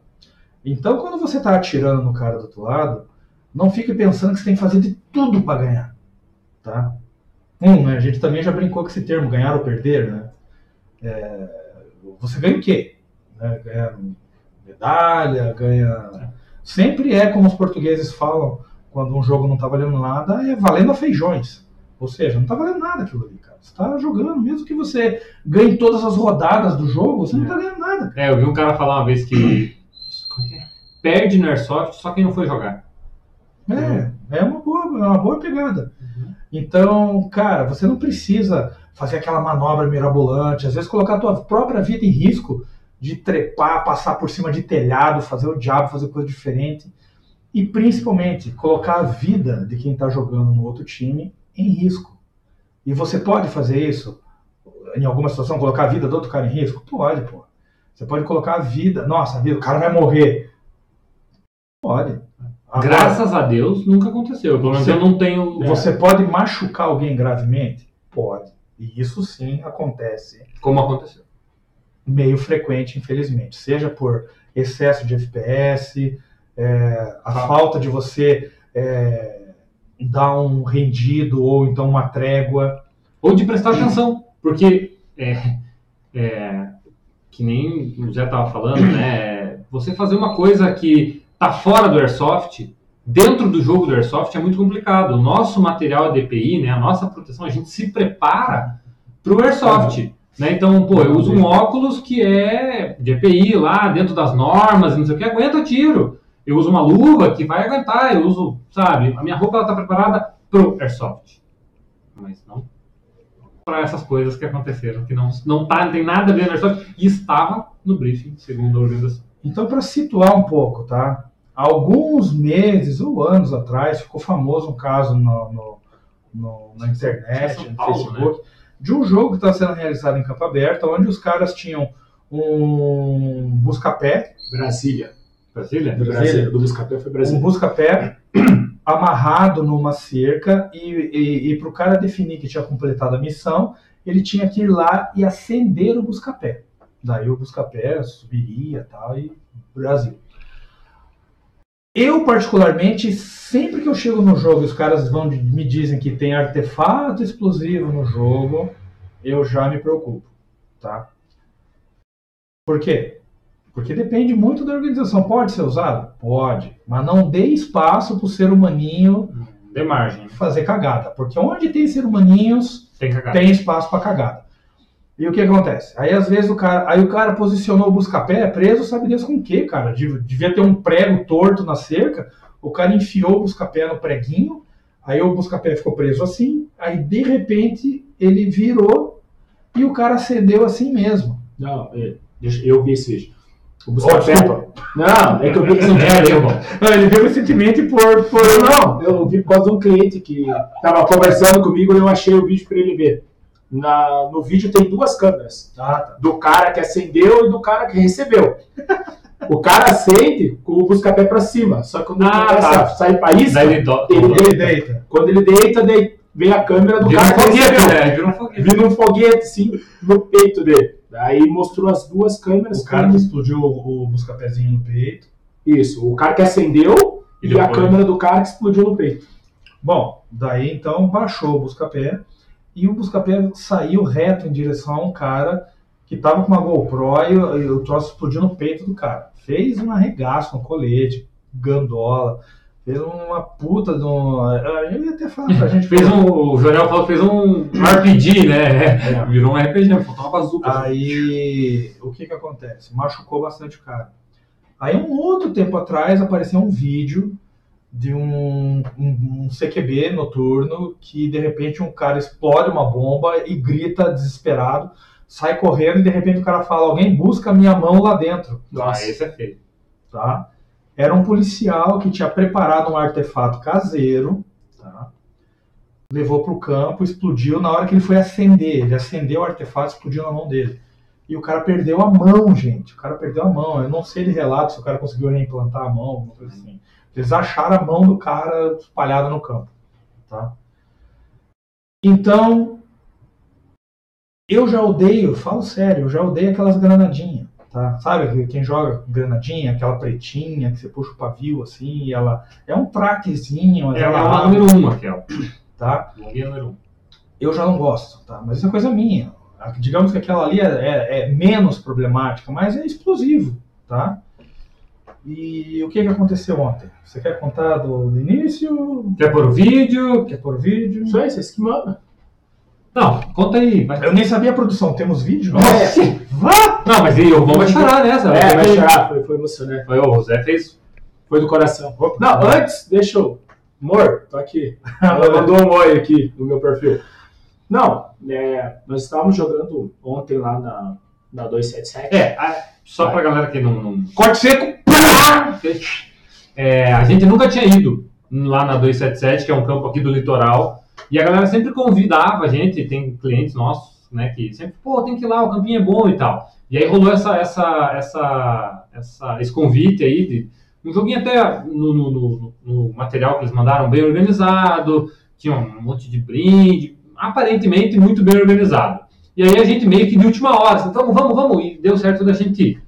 Então, quando você tá atirando no cara do outro lado, não fique pensando que você tem que fazer de tudo para ganhar, tá? Um, né, a gente também já brincou com esse termo, ganhar ou perder, né? É, você ganha o quê? Né, Ganha medalha, ganha... Sempre é como os portugueses falam, quando um jogo não tá valendo nada, é valendo a feijões. Ou seja, não tá valendo nada aquilo ali, cara. Você tá jogando, mesmo que você ganhe todas as rodadas do jogo, você não tá ganhando nada. É, eu vi um cara falar uma vez que. é é? Perde no Airsoft só quem não foi jogar. É, é uma boa, é uma boa pegada. Então, cara, você não precisa fazer aquela manobra mirabolante, às vezes colocar a tua própria vida em risco de trepar, passar por cima de telhado, fazer o diabo, fazer coisa diferente. E principalmente, colocar a vida de quem está jogando no outro time em risco. E você pode fazer isso em alguma situação, colocar a vida do outro cara em risco? Pode, pô. Você pode colocar a vida. Nossa, a vida, o cara vai morrer. Pode. Agora, Graças a Deus nunca aconteceu. Pelo menos Você- eu não tenho. é, Você pode machucar alguém gravemente? Pode. E isso sim acontece. Como aconteceu. Meio frequente, infelizmente. Seja por excesso de FPS, é, a Ah. falta de você é, dar um rendido ou então uma trégua. Ou de prestar atenção. Porque é, é, que nem o Zé tava falando, né? Você fazer uma coisa que tá fora do Airsoft, dentro do jogo do Airsoft, é muito complicado. O nosso material DPI, né? A nossa proteção, a gente se prepara pro Airsoft. Né? Então, pô, eu uso um óculos que é de EPI lá, dentro das normas, não sei o que, aguenta tiro. Eu uso uma luva que vai aguentar, eu uso, sabe, a minha roupa ela tá preparada pro Airsoft. Mas não para essas coisas que aconteceram, que não, não, tá, não tem nada a ver no Airsoft, e estava no briefing, segundo a organização. Então, para situar um pouco, tá? Alguns meses ou anos atrás ficou famoso um caso no, no- no- na internet, São no Paulo, Facebook, de um jogo que estava sendo realizado em campo aberto, onde os caras tinham um busca-pé, Brasília. Brasília? Brasília. Do Buscapé foi um Brasília. busca-pé amarrado numa cerca e, e, para o cara definir que tinha completado a missão, ele tinha que ir lá e acender o busca-pé. Daí o busca-pé subiria tal, e Brasil. Eu, particularmente, sempre que eu chego no jogo e os caras vão me dizem que tem artefato explosivo no jogo, eu já me preocupo, tá? Por quê? Porque depende muito da organização. Pode ser usado? Pode. Mas não dê espaço para o ser humaninho De margem. fazer cagada. Porque onde tem ser humaninhos, Tem tem espaço para cagada. E o que acontece? Aí às vezes o cara, aí o cara posicionou o busca-pé preso, sabe Deus com o quê, cara? Dev- Devia ter um prego torto na cerca. O cara enfiou o busca-pé no preguinho, aí o busca-pé ficou preso assim, aí de repente ele virou e o cara cedeu assim mesmo. Não, é, eu vi esse vídeo. O busca-pé. Não, é que eu vi vídeo. bom. Não, ele viu recentemente por, por Não, eu vi por causa de um cliente que estava conversando comigo e eu achei o vídeo para ele ver. Na, no vídeo tem duas câmeras. Ah, tá. Do cara que acendeu e do cara que recebeu. O cara acende com o busca-pé para cima. Só que quando Ah, tá. a sair para isca, Daí ele do- ele Ele deita. quando ele deita, daí vem a câmera do Vira um cara que foguete, né? Vira um foguete. Vira um foguete, assim, no peito dele. Daí mostrou as duas câmeras. O cara que explodiu o, o busca-pezinho no peito. Isso, o cara que acendeu E e, a câmera do cara que explodiu no peito. Bom, daí então baixou o busca-pé e o busca-pé saiu reto em direção a um cara que tava com uma GoPro e, o- e o troço explodiu no peito do cara. Fez um arregaço, um colete, gandola, fez uma puta de um. Eu ia até falar pra gente. Fez um, o Jorel falou que fez um RPG, né? Virou um RPG, faltou uma bazuca. Aí o que que acontece? Machucou bastante o cara. Aí um outro tempo atrás apareceu um vídeo de um, um, um CQB noturno que de repente um cara explode uma bomba e grita desesperado, sai correndo e de repente o cara fala: alguém busca a minha mão lá dentro. Ah, esse é feio. Tá? Era um policial que tinha preparado um artefato caseiro, tá? levou para o campo, explodiu na hora que ele foi acender. Ele acendeu o artefato, explodiu na mão dele. E o cara perdeu a mão, gente. O cara perdeu a mão. Eu não sei de relato se o cara conseguiu reimplantar a mão, alguma coisa assim. Eles acharam a mão do cara espalhada no campo. Tá? Então, eu já odeio, falo sério, eu já odeio aquelas granadinhas. Tá? Sabe quem joga granadinha, aquela pretinha que você puxa o pavio assim, e ela é um traquezinho, mas É ela a abre, número 1 um, aquela. tá? Bombinha número 1. Um. eu já não gosto, tá? Mas isso é coisa minha. A- Digamos que aquela ali é, é- é menos problemática, mas é explosivo, tá? E o que, que aconteceu ontem? Você quer contar do, do início? Quer pôr o vídeo? Quer pôr vídeo? Isso aí, vocês que mandam. Não, conta aí. Vai. Eu nem sabia a produção. Temos vídeo? É. Vá! Não, mas e o Vão vai chorar nessa. É, vai chorar, foi, foi emocionante. Foi o Zé fez. Foi do coração. Não, antes, deixa eu. Amor, tô aqui. Ela mandou um oi aqui no meu perfil. Não, é, nós estávamos jogando ontem lá na, na 277. É, a- só pra galera que não. não... Corte seco! É, a gente nunca tinha ido lá na 277, que é um campo aqui do litoral. E a galera sempre convidava a gente, tem clientes nossos, né, que sempre, pô, tem que ir lá, o campinho é bom e tal. E aí rolou essa, essa, essa, essa, esse convite aí de um joguinho até no, no, no- no material que eles mandaram bem organizado, tinha um monte de brinde, aparentemente muito bem organizado. E aí a gente meio que de última hora, assim, vamos, vamos, vamos, e deu certo da gente ir.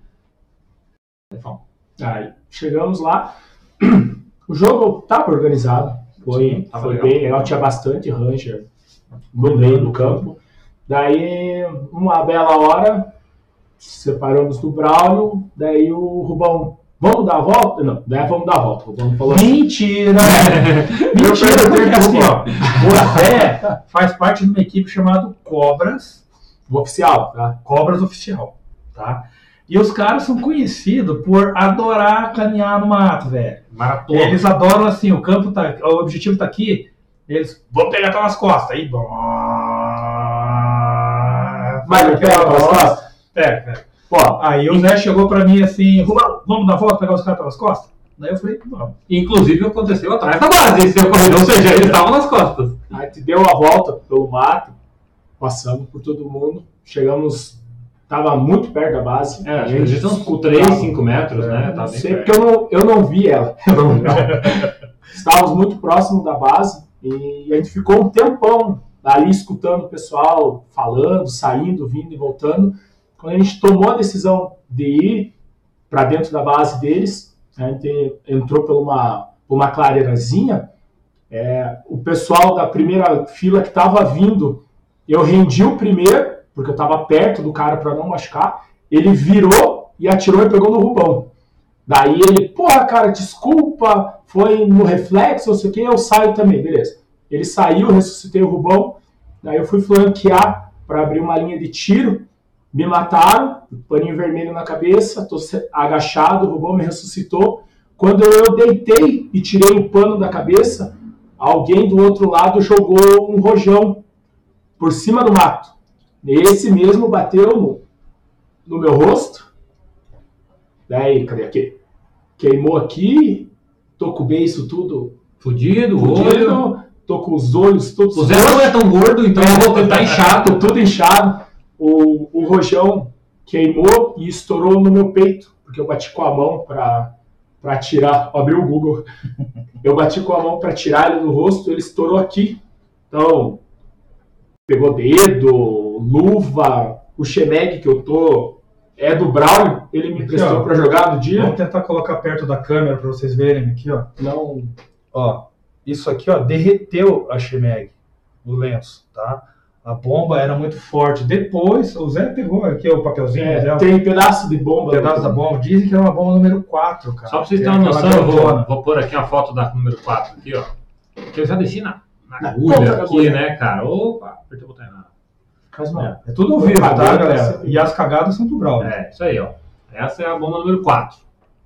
Stefão. Aí chegamos lá. O jogo estava organizado. Foi, Sim, foi legal. bem legal. Tinha bastante ranger no meio do campo. Daí, uma bela hora, separamos do Braulio. Daí o Rubão, vamos dar a volta? Não, daí vamos dar a volta. O Rubão falou assim. Mentira! Mentira, porque assim, ó, você faz parte de uma equipe chamada Cobras, Oficial, tá? Cobras Oficial, tá? E os caras são conhecidos por adorar caminhar no mato, velho. Maratona. Eles adoram assim, o campo tá, o objetivo tá aqui, eles vão pegar pelas costas, aí, bom. Mas não pega pelas costas? Pega, pega. Pô, Aí o Zé chegou pra mim assim, Rubão, vamos dar a volta, pegar os caras pelas costas? Daí eu falei, vamos. Inclusive aconteceu atrás da base, esse ocorreu, ou seja, eles estavam nas costas. Aí te deu a volta pelo mato, passamos por todo mundo, chegamos, tava muito perto da base. É, a gente uns 3, 5 metros, né? Não sei, perto. porque eu não, eu não vi ela. Eu não- não. Estávamos muito próximos da base e a gente ficou um tempão ali escutando o pessoal falando, saindo, vindo e voltando. Quando a gente tomou a decisão de ir para dentro da base deles, a gente entrou por uma, uma clareirazinha, é, o pessoal da primeira fila que estava vindo, eu rendi o primeiro, porque eu estava perto do cara para não machucar, ele virou e atirou e pegou no Rubão. Daí ele, porra, cara, desculpa, foi no reflexo, não sei o que, eu saio também, beleza. Ele saiu, ressuscitei o Rubão, daí eu fui flanquear para abrir uma linha de tiro, me mataram, paninho vermelho na cabeça, tô agachado, o Rubão me ressuscitou. Quando eu deitei e tirei o pano da cabeça, alguém do outro lado jogou um rojão por cima do mato. Esse mesmo bateu no, no meu rosto. Daí, cadê aqui? Queimou aqui, tô com o beiço tudo Fudido, fudido, tô com os olhos todos O Zé não é tão gordo, então eu vou tentar inchado. tudo inchado. O, o rojão queimou e estourou no meu peito, porque eu bati com a mão para para tirar, abri o Google. Eu bati com a mão para tirar ele do rosto, ele estourou aqui. Então, pegou dedo, luva, o Chemeg que eu tô é do Braulio, ele me prestou para jogar no dia. Vamos tentar colocar perto da câmera para vocês verem aqui, ó. Não, Ó, isso aqui, ó, derreteu a Chemeg, o lenço, tá? A bomba era muito forte. Depois, o Zé pegou aqui o papelzinho, é, Zé, tem pedaço de bomba. um pedaço da bomba. Dizem que era uma bomba número 4, cara. Só pra vocês é terem uma noção, eu vou, vou pôr aqui uma foto da número 4 aqui, ó. Que eu já deixei na, na Na agulha aqui, né, cara? Opa, apertei o botão errado. Faz mal. É tudo ao vivo, tá, galera? sim. E as cagadas são do Brawl. É, isso aí, ó. Essa é a bomba número 4.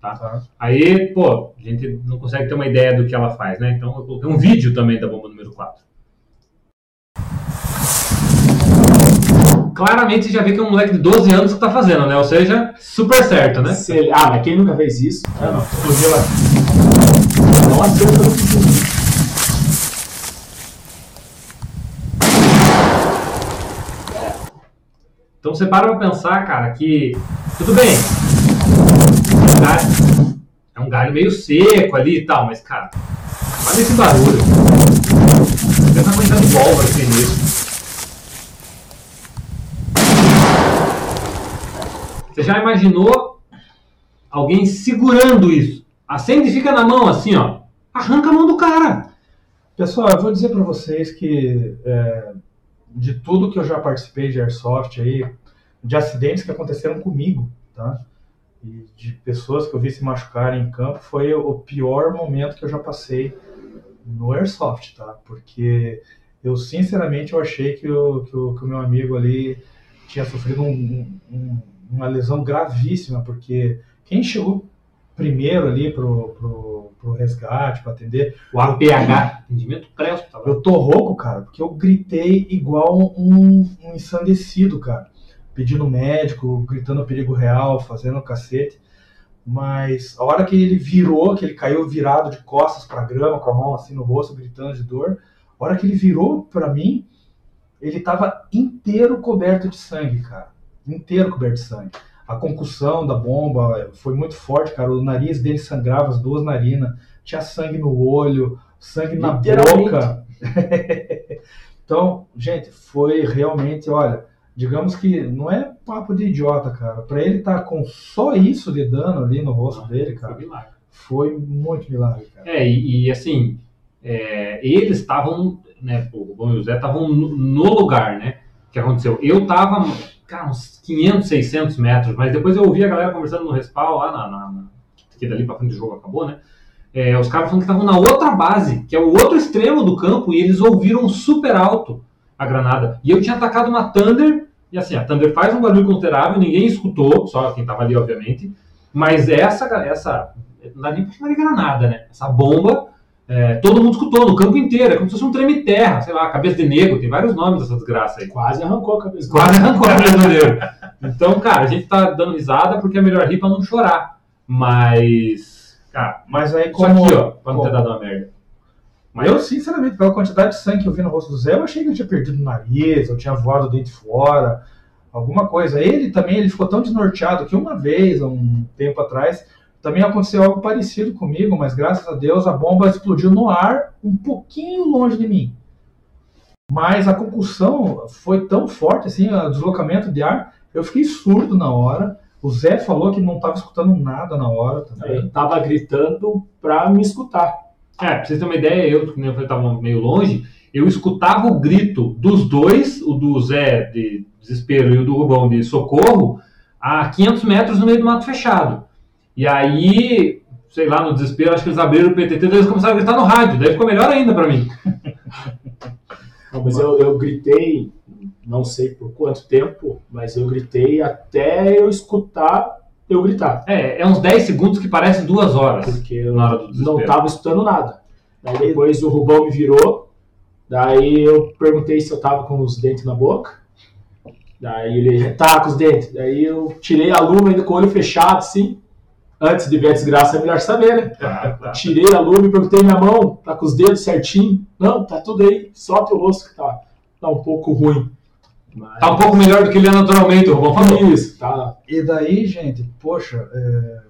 Tá? Aí, pô, a gente não consegue ter uma ideia do que ela faz, né? Então eu coloquei um vídeo também da bomba número 4. Claramente você já vê que é um moleque de 12 anos que tá fazendo, né? Ou seja, super certo, né? Se ele- ah, mas quem nunca fez isso? Ah, não. Explodiu lá. Não acerta no futuro. Então você para pra pensar, cara, que tudo bem. Galho, é um galho meio seco ali e tal, mas, cara, olha esse barulho. Pensa a quantidade de pólvora que tem nisso. Você já imaginou alguém segurando isso? Acende e fica na mão assim, ó. Arranca a mão do cara. Pessoal, eu vou dizer para vocês que é, de tudo que eu já participei de airsoft aí, de acidentes que aconteceram comigo, tá? E de pessoas que eu vi se machucarem em campo, foi o pior momento que eu já passei no airsoft, tá? Porque eu sinceramente eu achei que o, que o, que o meu amigo ali tinha sofrido um- um- uma lesão gravíssima, porque quem chegou primeiro ali pro, pro, pro resgate, para atender, O APH, atendimento pré-hospitalar. eu tô rouco, cara, porque eu gritei igual um, um ensandecido, cara. Pedindo médico, gritando perigo real, fazendo cacete. Mas a hora que ele virou, que ele caiu virado de costas pra grama, com a mão assim no rosto, gritando de dor, a hora que ele virou pra mim, ele tava inteiro coberto de sangue, cara. Inteiro coberto de sangue. A concussão da bomba foi muito forte, cara. O nariz dele sangrava, as duas narinas. Tinha sangue no olho, sangue na boca. então, gente, foi realmente, olha, digamos que não é papo de idiota, cara. Pra ele estar com só isso de dano ali no rosto dele, Foi cara, milagre. foi muito milagre, cara. É, e, e, assim, é, eles estavam, né, o Rubão e o Zé estavam no, no lugar, né? que aconteceu? Eu tava, cara, uns 500, 600 metros, mas depois eu ouvi a galera conversando no respawn lá na, na, na que dali pra frente do jogo acabou, né? É, os caras falando que estavam na outra base, que é o outro extremo do campo, e eles ouviram super alto a granada. E eu tinha atacado uma Thunder, e assim, a Thunder faz um barulho considerável, ninguém escutou, só quem tava ali, obviamente. Mas essa, essa não dá nem pra chamar de granada, né? Essa bomba, é, todo mundo escutou no campo inteiro, é como se fosse um treme-terra, sei lá, cabeça de negro, tem vários nomes dessa desgraça aí. Quase arrancou a cabeça. Quase arrancou a cabeça do negro. Então, cara, a gente tá dando risada porque é melhor rir pra não chorar. Mas, cara, Mas aí, isso como. aqui, ó, pra não ter dado uma merda. Mas Eu, sinceramente, pela quantidade de sangue que eu vi no rosto do Zé, eu achei que ele tinha perdido o nariz, eu tinha voado o dente fora, alguma coisa. Ele também, ele ficou tão desnorteado que uma vez, um tempo atrás, também aconteceu algo parecido comigo, mas graças a Deus a bomba explodiu no ar, um pouquinho longe de mim. Mas a concussão foi tão forte, assim, o deslocamento de ar, eu fiquei surdo na hora, O Zé falou que não estava escutando nada na hora também. Eu tava gritando pra me escutar. É, pra vocês terem uma ideia, eu, que nem eu falei, tava meio longe, eu escutava o grito dos dois, o do Zé de desespero e o do Rubão de socorro, a 500 metros no meio do mato fechado. E aí, sei lá, no desespero, acho que eles abriram o PTT, daí eles começaram a gritar no rádio, daí ficou melhor ainda pra mim. Não, mas eu, eu gritei, não sei por quanto tempo, mas eu gritei até eu escutar eu gritar. É, é uns 10 segundos que parecem duas horas. Porque eu Na hora do desespero. não tava escutando nada. Daí depois o Rubão me virou, daí eu perguntei se eu tava com os dentes na boca. Daí ele, tá com os dentes. Daí eu tirei a luva ainda com o olho fechado, assim. Antes de ver a desgraça, é melhor saber, né? Tá, tá. Tirei a luva e perguntei minha mão, tá com os dedos certinho? Não, tá tudo aí, só teu rosto que tá, tá um pouco ruim. Mas... Tá um pouco melhor do que ele é naturalmente, o Rubão falou. Isso, tá. E daí, gente, poxa, é...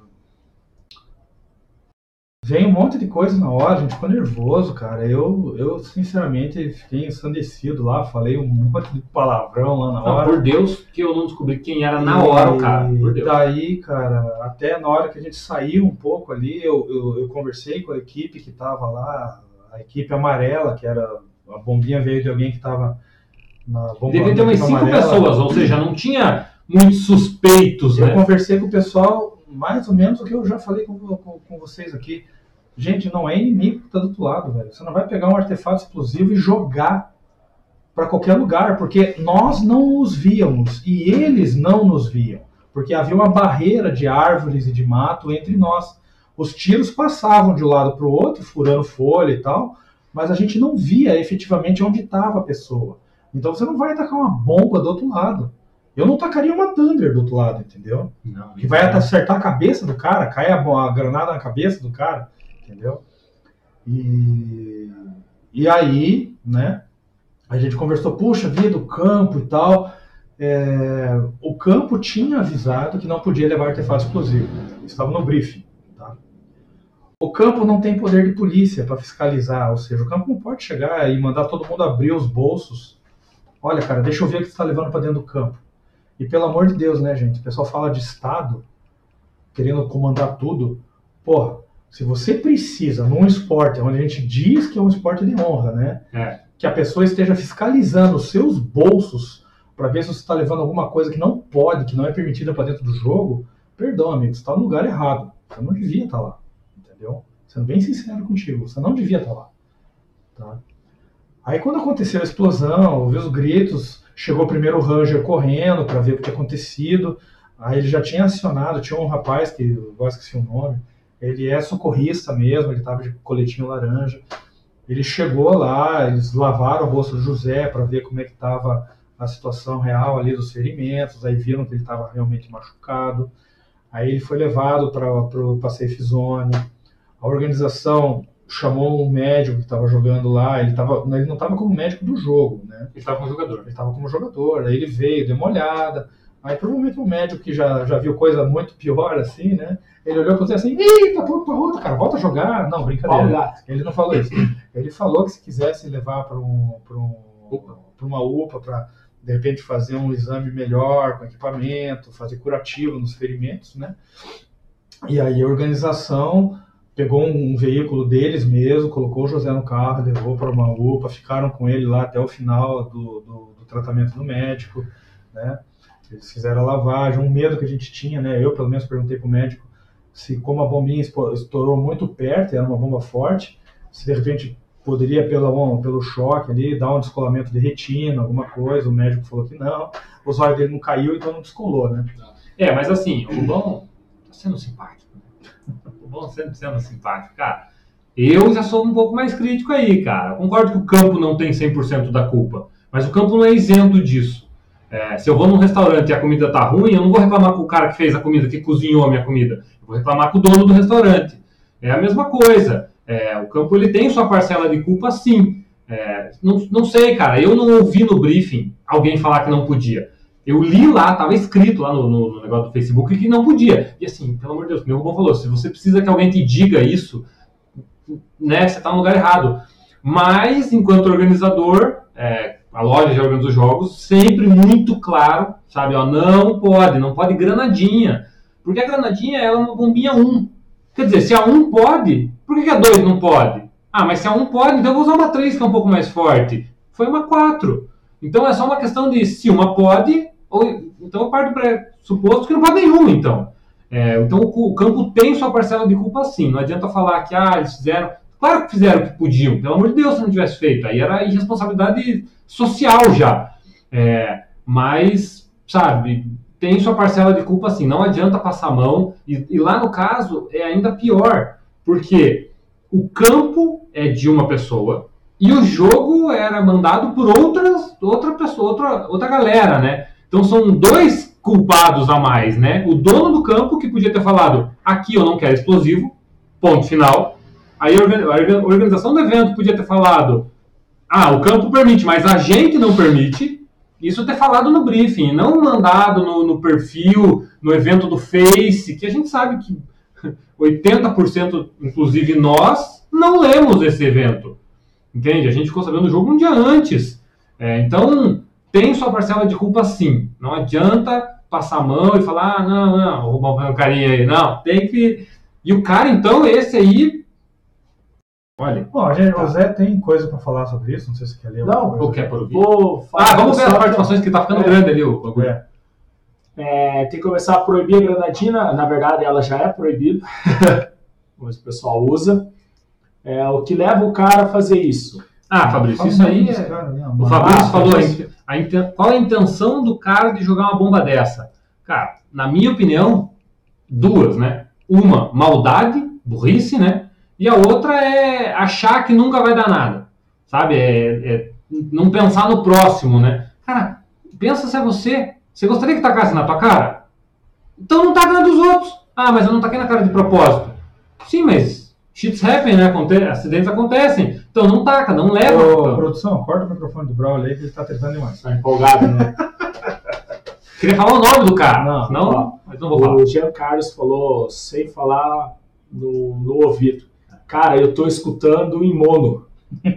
vem um monte de coisa na hora, a gente ficou nervoso, cara. Eu, eu sinceramente, fiquei ensandecido lá, falei um monte de palavrão lá na Não, hora. por Deus que eu não descobri quem era na hora o cara. Por E Deus. daí, cara, até na hora que a gente saiu um pouco ali, eu, eu, eu conversei com a equipe que tava lá, a equipe amarela, que era. A bombinha veio de alguém que tava na bomba. Devia ter umas cinco amarela. pessoas, ou seja, não tinha muitos suspeitos, Eu né? conversei com o pessoal, mais ou menos o que eu já falei com, com, com vocês aqui. Gente, não é inimigo que tá do outro lado, velho. Você não vai pegar um artefato explosivo e jogar para qualquer lugar, porque nós não os víamos e eles não nos viam, porque havia uma barreira de árvores e de mato entre nós. Os tiros passavam de um lado para o outro, furando folha e tal, mas a gente não via efetivamente onde estava a pessoa. Então você não vai atacar uma bomba do outro lado. Eu não tacaria uma Thunder do outro lado, entendeu? Não, Que vai acertar a cabeça do cara, cai a, a granada na cabeça do cara, entendeu? E, e aí, né, a gente conversou, puxa vida, o campo e tal. É, o campo tinha avisado que não podia levar artefato explosivo. Estava no briefing. Tá? O campo não tem poder de polícia para fiscalizar, ou seja, o campo não pode chegar e mandar todo mundo abrir os bolsos. Olha, cara, deixa eu ver o que você está levando para dentro do campo. E pelo amor de Deus, né, gente? O pessoal fala de Estado, querendo comandar tudo. Porra, se você precisa, num esporte onde a gente diz que é um esporte de honra, né? É. Que a pessoa esteja fiscalizando os seus bolsos para ver se você está levando alguma coisa que não pode, que não é permitida para dentro do jogo, perdão, amigo, você está no lugar errado. Você não devia estar lá. Entendeu? Sendo bem sincero contigo, você não devia estar lá. Tá? Aí quando aconteceu a explosão, ouviu os gritos, chegou primeiro o Ranger correndo para ver o que tinha acontecido. Aí ele já tinha acionado, tinha um rapaz que eu esqueci o nome, ele é socorrista mesmo, ele estava de coletinho laranja. Ele chegou lá, eles lavaram o rosto do José para ver como é que estava a situação real ali dos ferimentos, aí viram que ele estava realmente machucado. Aí ele foi levado para a Safe Zone. A organização chamou um médico que estava jogando lá, ele, tava, ele não estava como médico do jogo, né? Ele estava como jogador. Ele estava como jogador, aí ele veio, deu uma olhada. Aí provavelmente um médico que já, já viu coisa muito pior assim, né? Ele olhou para você assim, eita, pô, pra outra, cara, volta a jogar. Não, brincadeira. Ele não falou isso. Ele falou que se quisesse levar para um, pra um, pra uma UPA para de repente fazer um exame melhor com equipamento, fazer curativo nos ferimentos, né? E aí a organização pegou um, um veículo deles mesmo, colocou o José no carro, levou para uma UPA, ficaram com ele lá até o final do, do, do tratamento do médico, né? Eles fizeram a lavagem, um medo que a gente tinha, né? Eu pelo menos perguntei pro médico se como a bombinha estourou muito perto, era uma bomba forte, se de repente poderia pelo, pelo choque ali dar um descolamento de retina, alguma coisa. O médico falou que não. O zóio dele não caiu, então não descolou, né? É, mas assim, o Rubão tá sendo simpático. O Rubão sempre sendo simpático, cara. Eu já sou um pouco mais crítico aí, cara. Concordo que o campo não tem 100% da culpa, mas o campo não é isento disso. É, se eu vou num restaurante e a comida tá ruim, eu não vou reclamar com o cara que fez a comida, que cozinhou a minha comida. Eu vou reclamar com o dono do restaurante. É a mesma coisa. É, o campo ele tem sua parcela de culpa, sim. É, não, não sei, cara. Eu não ouvi no briefing alguém falar que não podia. Eu li lá, tava escrito lá no, no- no negócio do Facebook que não podia. E assim, pelo amor de Deus, meu Rubão falou: se você precisa que alguém te diga isso, né, você tá no lugar errado. Mas, enquanto organizador, é, a loja já organiza os jogos, sempre muito claro, sabe? Ó, não pode, não pode granadinha. Porque a granadinha ela é uma bombinha 1. Quer dizer, se a 1 pode, por que, que a 2 não pode? Ah, mas se a 1 pode, então eu vou usar uma 3 que é um pouco mais forte. Foi uma 4. Então é só uma questão de se uma pode, ou então eu parto para suposto que não pode nenhuma, então. É, então o, o campo tem sua parcela de culpa sim. Não adianta falar que ah, eles fizeram. Claro que fizeram o que podiam, pelo amor de Deus, se não tivesse feito. Aí era irresponsabilidade social já. É, mas, sabe, tem sua parcela de culpa sim. Não adianta passar a mão. E, e lá no caso é ainda pior, porque o campo é de uma pessoa e o jogo era mandado por outras, outra pessoa, outra, outra galera, né? Então são dois culpados a mais, né? O dono do campo que podia ter falado aqui eu não quero explosivo, ponto final. Aí a organ- a organização do evento podia ter falado ah, o campo permite, mas a gente não permite. Isso ter falado no briefing, não mandado no, no perfil, no evento do Face, que a gente sabe que 80%, inclusive nós, não lemos esse evento. Entende? A gente ficou sabendo do jogo um dia antes. É, então, tem sua parcela de culpa sim. Não adianta passar a mão e falar, ah, não, não, o Rubão vai um carinha aí. Não, tem que. E o cara, então, esse aí. Olha. Bom, a gente, o Zé tem coisa pra falar sobre isso, não sei se quer ler Não. Ou quer por ouvir? Vou falar Ah, vamos ver as participações que tá ficando É. grande ali o bagulho. É. É, tem que começar a proibir a granadina. Na verdade, ela já é proibida, mas o pessoal usa. É, o que leva o cara a fazer isso? Ah, Fabrício, isso o aí. é- caras, né? O Fabrício Ah, falou a Fabrício. in- a qual a intenção do cara de jogar uma bomba dessa? Cara, na minha opinião, duas, né? Uma, maldade, burrice, né? E a outra é achar que nunca vai dar nada. Sabe? É, é não pensar no próximo, né? Cara, pensa se é você. Você gostaria que tacasse na tua cara? Então não taca na dos outros. Ah, mas eu não taquei na cara de propósito. Sim, mas shits happen, né? Aconte- acidentes acontecem. Então não taca, não leva. Ô, campo. produção, corta o microfone do Braulio aí que ele tá tentando demais. Tá empolgado, né? Queria falar o nome do cara. Não, Senão, ó, mas não vou falar. O Jean Carlos falou sem falar no, no ouvido. Cara, eu tô escutando em mono.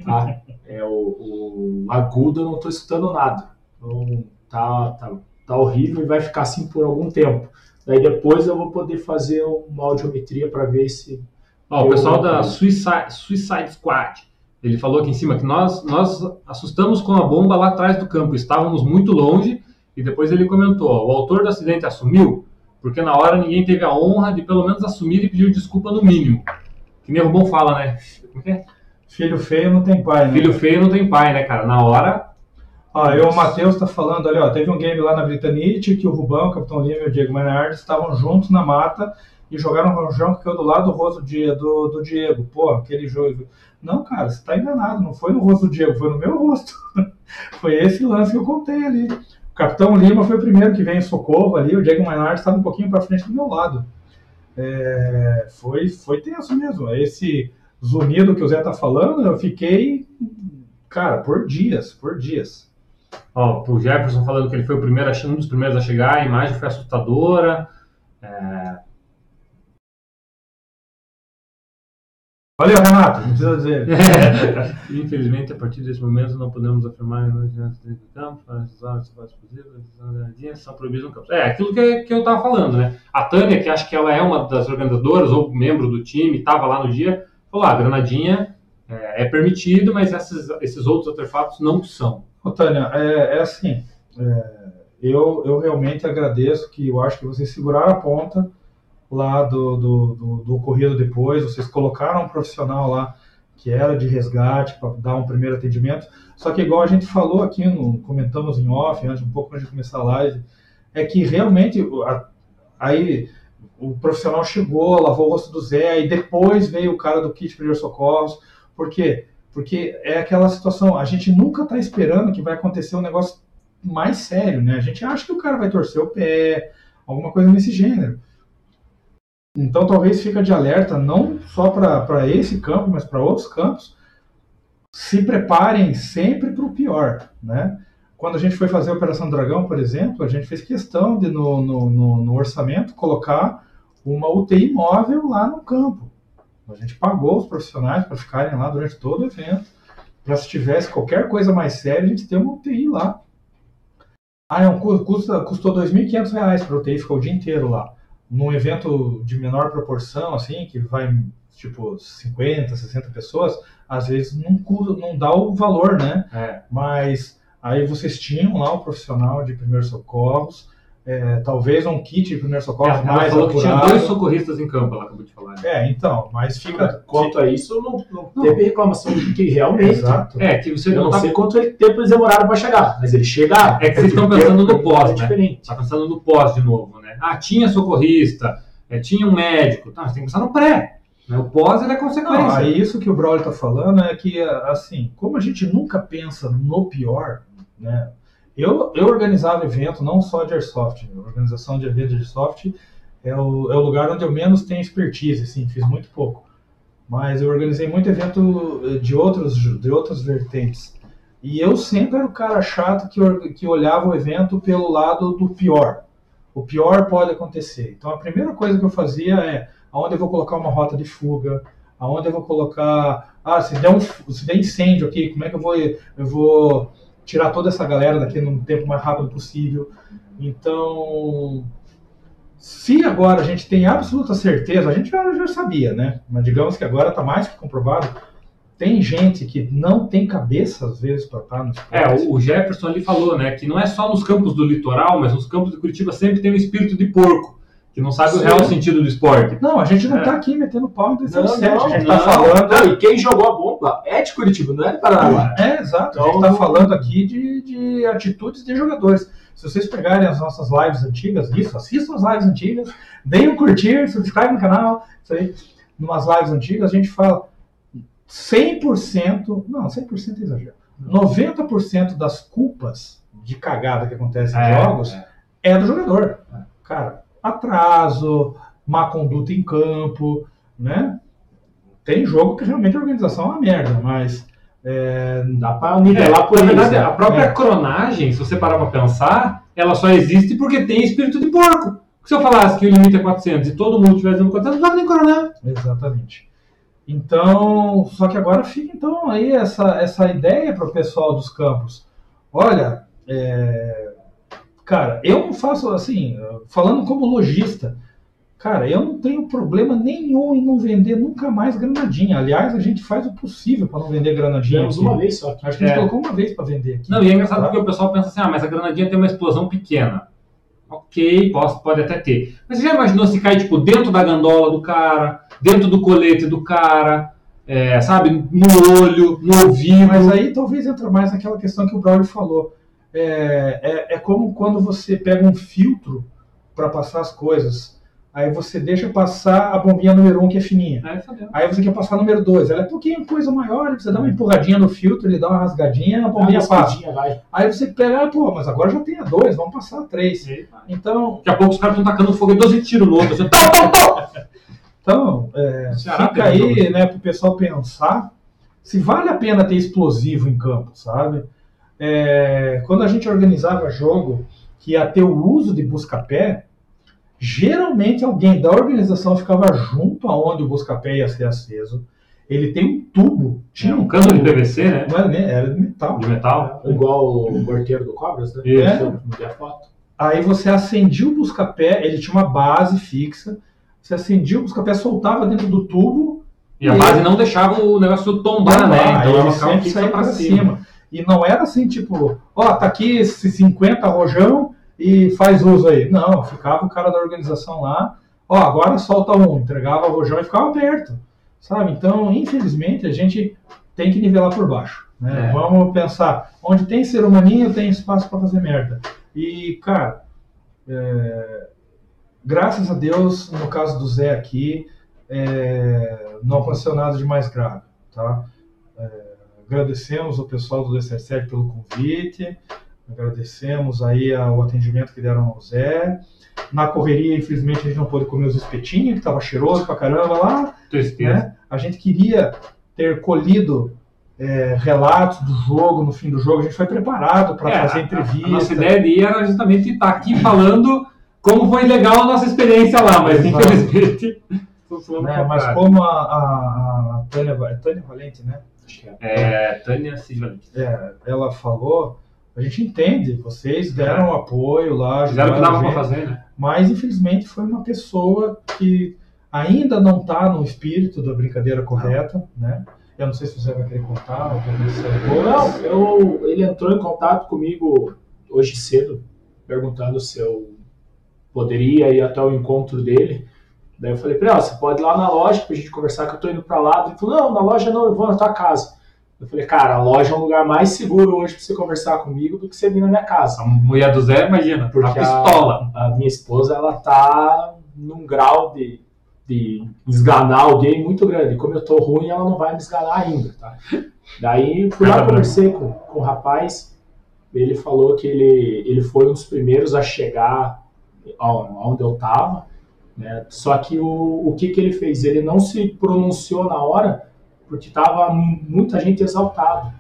Tá? É, o, o agudo eu não tô escutando nada. Então tá, tá, tá horrível e vai ficar assim por algum tempo. Daí depois eu vou poder fazer uma audiometria para ver se. Ó, o pessoal da Suicide, Suicide Squad, ele falou aqui em cima que nós, nós assustamos com a bomba lá atrás do campo, estávamos muito longe, e depois ele comentou, ó, o autor do acidente assumiu, porque na hora ninguém teve a honra de pelo menos assumir e pedir desculpa no mínimo. Que nem o bom fala, né? Como que é? Filho feio não tem pai, né? Filho feio não tem pai, né, cara? Na hora, Ó, eu, o Matheus tá falando ali, ó, teve um game lá na Britanite que o Rubão, o Capitão Lima e o Diego Maynard estavam juntos na mata e jogaram um rojão que caiu do lado do rosto do, do, Diego. Pô, aquele jogo. Não, cara, você tá enganado, não foi no rosto do Diego, foi no meu rosto. foi esse lance que eu contei ali. O Capitão Lima foi o primeiro que veio em socorro ali, o Diego Maynard estava um pouquinho para frente do meu lado. É, foi, foi tenso mesmo. Esse zunido que o Zé tá falando, eu fiquei, cara, por dias, por dias. ó, o Jefferson falando que ele foi o primeiro, um dos primeiros a chegar, a imagem foi assustadora. É, Valeu, Renato, não precisa dizer. Infelizmente, a partir desse momento, não podemos afirmar nós dentro do campo, horas explosivas, são proibidas no campo. É, aquilo que, que eu estava falando, né? A Tânia, que acho que ela é uma das organizadoras ou membro do time, estava lá no dia, falou: ah, a granadinha é, é permitido, mas esses, esses outros artefatos não são. Ô, Tânia, é, é assim, é, eu, eu realmente agradeço que eu acho que vocês seguraram a ponta lá do, do, do, do ocorrido depois, vocês colocaram um profissional lá que era de resgate para dar um primeiro atendimento, só que igual a gente falou aqui, no, comentamos em off, antes, um pouco antes de começar a live, é que realmente a- aí o profissional chegou, lavou o rosto do Zé, e depois veio o cara do kit de primeiros socorros, por quê? Porque é aquela situação, a gente nunca está esperando que vai acontecer um negócio mais sério, né? A gente acha que o cara vai torcer o pé, alguma coisa nesse gênero. Então talvez fica de alerta, não só para esse campo, mas para outros campos. Se preparem sempre para o pior, né? Quando a gente foi fazer a Operação Dragão, por exemplo, a gente fez questão de, no, no, no, no orçamento, colocar uma UTI móvel lá no campo. A gente pagou os profissionais para ficarem lá durante todo o evento. para se tivesse qualquer coisa mais séria, a gente ter uma UTI lá. Ah, é um, cu- custa, custou 2.500 reais para UTI ficar o dia inteiro lá. Num evento de menor proporção, assim, que vai tipo 50, 60 pessoas, às vezes não, não dá o valor, né? É. Mas aí vocês tinham lá o profissional de primeiros socorros, é, talvez um kit de primeiros socorros Ela mais falou que tinha apurado. dois socorristas em campo, ela acabou de falar. né? É, então, mas fica. Quanto a isso, não, não teve reclamação de que realmente. Exato. É, que você Eu não não tá sei quanto tempo eles demoraram para chegar, mas eles chegaram. É que vocês estão pensando no pós, É né? diferente. Tá pensando no pós de novo, né? Ah, tinha socorrista, é, tinha um médico. Tá, você tem que pensar no pré. Né? O pós ele é Não, consequência. aí isso que o Braulio está falando é que, assim, como a gente nunca pensa no pior, né? Eu, eu organizava evento não só de Airsoft, a organização de evento de Airsoft é o, é o lugar onde eu menos tenho expertise, assim, fiz muito pouco. Mas eu organizei muito evento eh, de, outros, de outras vertentes. E eu sempre era o cara chato que, que olhava o evento pelo lado do pior. O pior pode acontecer. Então a primeira coisa que eu fazia é aonde eu vou colocar uma rota de fuga, aonde eu vou colocar, ah, se der um, se der incêndio aqui, como é que eu vou eu vou tirar toda essa galera daqui no tempo mais rápido possível. Então, se agora a gente tem absoluta certeza, a gente já, já sabia, né? Mas digamos que agora está mais que comprovado. Tem gente que não tem cabeça, às vezes, para estar no esporte. É, o- o Jefferson ali falou, né, que não é só nos campos do litoral, mas nos campos de Curitiba sempre tem um espírito de porco, que não sabe o Sim. real sentido do esporte. Não, a gente não É. está aqui metendo pau em Não, 2007. não, a gente não. está falando. Não, e quem jogou a bomba é de Curitiba, não é de Paranaguá. É, exato. a Então, gente está não- falando aqui de, de atitudes de jogadores. Se vocês pegarem as nossas lives antigas, isso, assistam as lives antigas, deem um curtir, subscribe no canal. Isso aí. Numas lives antigas, a gente fala 100%, não, 100% é exagero. 90% das culpas de cagada que acontecem em É, jogos é. é do jogador. Cara, atraso, má conduta em campo, né? Tem jogo que realmente a organização é uma merda, mas é, Dá para nivelar por Na eles, verdade, né? a própria É. cronagem, se você parar pra pensar, ela só existe porque tem espírito de porco. Se eu falasse que o limite é 400 e todo mundo tivesse dando 400, não dá nem coronar. Exatamente. Então, só que agora fica então aí essa, essa ideia para o pessoal dos campos. Olha, é, cara, eu não faço assim, falando como lojista, cara, eu não tenho problema nenhum em não vender nunca mais granadinha. Aliás, a gente faz o possível para não vender granadinha. Aqui. uma vez só. aqui. Acho que a gente É. colocou uma vez para vender aqui. Não, e é engraçado Tá? porque o pessoal pensa assim, ah, mas a granadinha tem uma explosão pequena. Ok, posso, pode até ter. Mas você já imaginou se cai, tipo, dentro da gandola do cara, dentro do colete do cara, é, sabe, no olho, no ouvido. Mas aí talvez entra mais naquela questão que o Braulio falou. É, é, é como quando você pega um filtro para passar as coisas. Aí você deixa passar a bombinha número um, que é fininha. Aí fodeu. Aí você quer passar a número dois. Ela é um pouquinho coisa maior, você dá uma empurradinha no filtro, ele dá uma rasgadinha, a bombinha uma passa. vai. Aí você pega, ah, pô, mas agora já tem a dois, vamos passar a três. Então, Daqui a pouco os caras estão tacando fogo e 12 tiros no outro. Assim. Então, é, fica aí, né, para o pessoal pensar se vale a pena ter explosivo em campo, sabe? É, quando a gente organizava jogo que ia ter o uso de busca-pé, geralmente alguém da organização ficava junto aonde o busca-pé ia ser aceso. Ele tem um tubo, tinha Tinha um cano de tubo, PVC, né? não era, nem- era de metal. De metal. Igual o morteiro do Cobras, né? Isso. É. A foto. Aí você acendia o busca-pé, ele tinha uma base fixa. Você acendia o busca-pé, soltava dentro do tubo E a E base não deixava o negócio tombar, né? Então ele ela ficava sempre fixa saía pra cima. cima. E não era assim, tipo, ó, tá aqui esse 50 rojão e faz uso aí. Não, ficava o cara da organização lá, ó, agora solta um, entregava rojão e ficava aberto, sabe? Então, infelizmente, a gente tem que nivelar por baixo. Né? É. Vamos pensar, onde tem ser humaninho, tem espaço para fazer merda. E, cara, é, graças a Deus, no caso do Zé aqui, é, não aconteceu nada de mais grave, tá? Agradecemos o pessoal do 277 pelo convite, agradecemos aí a- o atendimento que deram ao Zé. Na correria, infelizmente, a gente não pôde comer os espetinhos, que estava cheiroso pra caramba lá, Tristeza. né? A gente queria ter colhido é, relatos do jogo, no fim do jogo, a gente foi preparado para É, fazer a- entrevista. A, nossa ideia de ir era justamente estar aqui falando como foi legal a nossa experiência lá, mas Exato. infelizmente. né? Mas como a, a- a Tânia, é Tânia Valente, né? É. É, Tânia Cid Valente. É, ela falou, a gente entende, vocês deram apoio lá, Fizeram o que dava a pra gente, fazer, né? mas infelizmente foi uma pessoa que ainda não está no espírito da brincadeira correta, né? Eu não sei se você vai querer contar Não, eu, ele entrou em contato comigo hoje cedo, perguntando se eu poderia ir até o encontro dele. Daí eu falei pra ele, ó, você pode ir lá na loja pra gente conversar que eu tô indo pra lá. Ele falou, não, na loja não, eu vou na tua casa. Eu falei, cara, a loja é um lugar mais seguro hoje pra você conversar comigo do que você vir na minha casa. A mulher do Zé, imagina, Porque a pistola. A, a minha esposa, ela tá num grau de, de esganar alguém muito grande. Como eu tô ruim, ela não vai me esganar ainda, tá? Daí, fui lá, conversei com, com o rapaz, ele falou que ele, ele foi um dos primeiros a chegar onde eu tava, né? Só que o, o que que ele fez? Ele não se pronunciou na hora, porque tava mu- muita gente exaltado.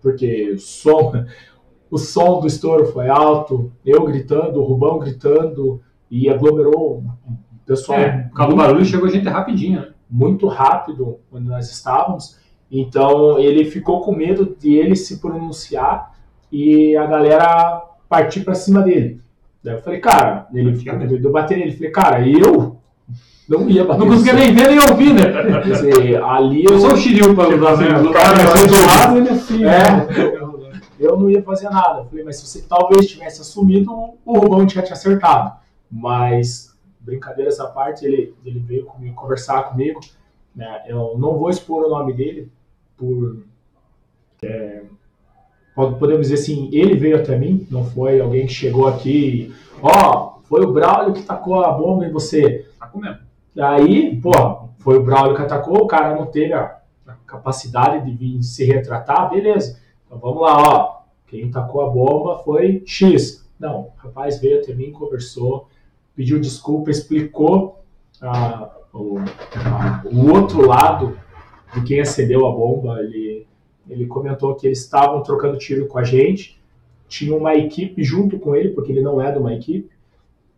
Porque o som, o som do estouro foi alto, eu gritando, o Rubão gritando, e aglomerou um pessoal É, por causa do barulho chegou gente rapidinho, né? muito rápido onde nós estávamos. Então ele ficou com medo de ele se pronunciar e a galera partir para cima dele. Daí eu falei, cara, ele ficou com medo de eu bater nele. Eu falei, cara, eu não ia bater Não conseguia nem ver nem ouvir, né? Quer dizer, ali eu, Eu sou o Shiryu pra usar assim, o o cara vai do lado, ele assim, É. eu não ia fazer nada. Eu falei, mas se você talvez tivesse assumido, o Rubão tinha te acertado. Mas, brincadeiras à parte, ele, ele veio comigo, conversar comigo. Né? Eu não vou expor o nome dele, por. é, podemos dizer assim, ele veio até mim, não foi alguém que chegou aqui, e, ó, foi o Braulio que tacou a bomba em você. Tá comendo. Aí, pô, foi o Braulio que atacou, o cara não teve a, capacidade de vir se retratar, beleza. Então vamos lá, ó. Quem tacou a bomba foi X. Não, o rapaz veio até mim, conversou, pediu desculpa, explicou ah, o, o outro lado de quem acendeu a bomba. Ele, ele comentou que eles estavam trocando tiro com a gente, tinha uma equipe junto com ele, porque ele não é de uma equipe.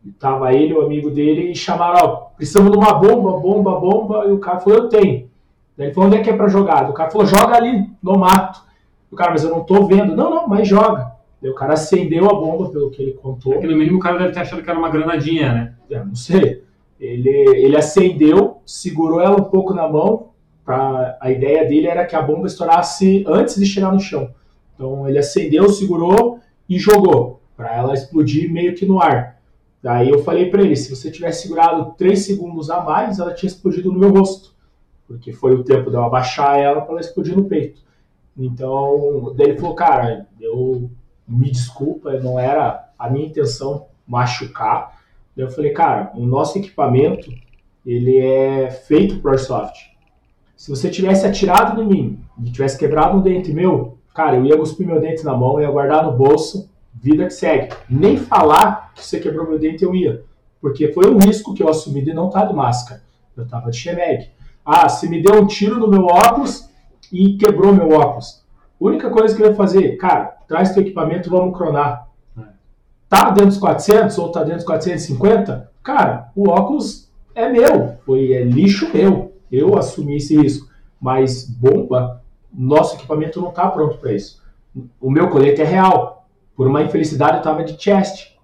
E Tava ele, o amigo dele, e chamaram, ó, precisamos de uma bomba, bomba, bomba, e o cara falou, eu tenho. Daí ele falou, onde é que é pra jogar? O cara falou, joga ali, no mato. O cara, mas eu não tô vendo. Não, não, mas joga. Daí o cara acendeu a bomba, pelo que ele contou. É que no mínimo o cara deve ter achado que era uma granadinha, né? É, não sei. Ele, ele acendeu, segurou ela um pouco na mão. Pra, a ideia dele era que a bomba estourasse antes de chegar no chão. Então ele acendeu, segurou e jogou, para ela explodir meio que no ar. Daí eu falei para ele: se você tivesse segurado 3 segundos a mais, ela tinha explodido no meu rosto. Porque foi o tempo de eu abaixar ela para ela explodir no peito. Então, daí ele falou: cara, eu me desculpa, não era a minha intenção machucar. Daí eu falei, cara, o nosso equipamento ele é feito por Airsoft. Se você tivesse atirado em mim e tivesse quebrado um dente meu, cara, eu ia cuspir meu dente na mão, ia guardar no bolso, vida que segue. Nem falar que você quebrou meu dente eu ia. Porque foi um risco que eu assumi de não estar de máscara. Eu tava de Chemeg. Ah, se me deu um tiro no meu óculos e quebrou meu óculos. Única coisa que eu ia fazer, cara, traz teu equipamento, vamos cronar. Tá dentro dos 400 ou tá dentro dos 450? Cara, o óculos é meu, foi é lixo meu. Eu assumi esse risco. Mas bomba, nosso equipamento não está pronto para isso. O meu colete é real. Por uma infelicidade, eu estava de chest.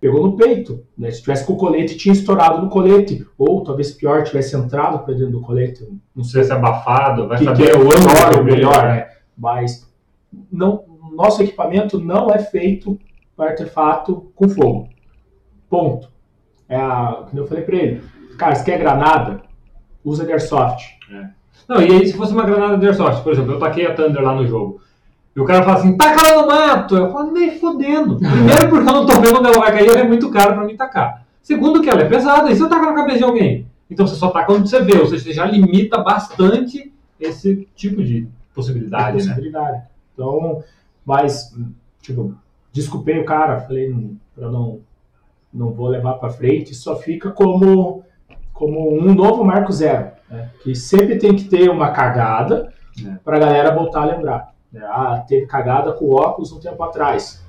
Pegou no peito. Né? Se tivesse com o colete, tinha estourado no colete. Ou talvez pior, tivesse entrado para dentro do colete. Não sei se é abafado, vai que, saber que é o ângulo melhor, o dele, melhor, né? Mas não, nosso equipamento não é feito para artefato com fogo. Ponto. É a, como eu falei para ele, cara, se quer granada, usa de airsoft. Não, e aí se fosse uma granada de airsoft, por exemplo, eu taquei a Thunder lá no jogo. E o cara fala assim, taca lá no mato. Eu falo, nem fodendo. Primeiro porque eu não tô vendo onde ela vai cair, ela é muito caro pra mim tacar. Segundo que ela é pesada, e se eu tacar na cabeça de alguém? Então você só taca onde você vê, ou seja, você já limita bastante esse tipo de possibilidade, né? possibilidade. Então, mas, tipo, desculpei o cara, falei, "Não, eu não, não vou levar para frente, só fica como, como um novo marco zero, né? que sempre tem que ter uma cagada É. para a galera voltar a lembrar. né? Ah, teve cagada com óculos um tempo atrás.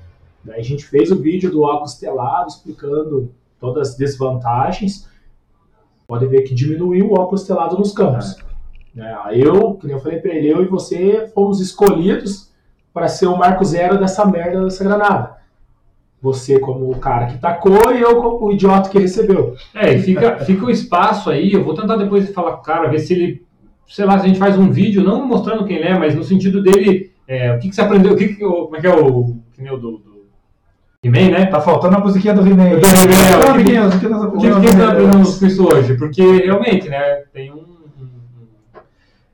Daí a gente fez o vídeo do óculos telado explicando todas as desvantagens. Pode ver que diminuiu o óculos telado nos campos. né? Aí Eu, que nem eu falei pra ele, eu e você fomos escolhidos para ser o marco zero dessa merda dessa granada. Você como o cara que tacou e eu como o idiota que recebeu. É, e fica, fica o espaço aí. Eu vou tentar depois falar com o cara, ver se ele. Sei lá, se a gente faz um vídeo, não mostrando quem ele é, mas no sentido dele. é, o que, que você aprendeu? O que que, o- como é que é o. Que nem o do. do He-Man, né? Tá faltando a musiquinha do He-Man. Do He-Man, amiguinhos, o que nós O que, que aprendemos? você aprendeu com isso hoje? Porque realmente, né? Tem um,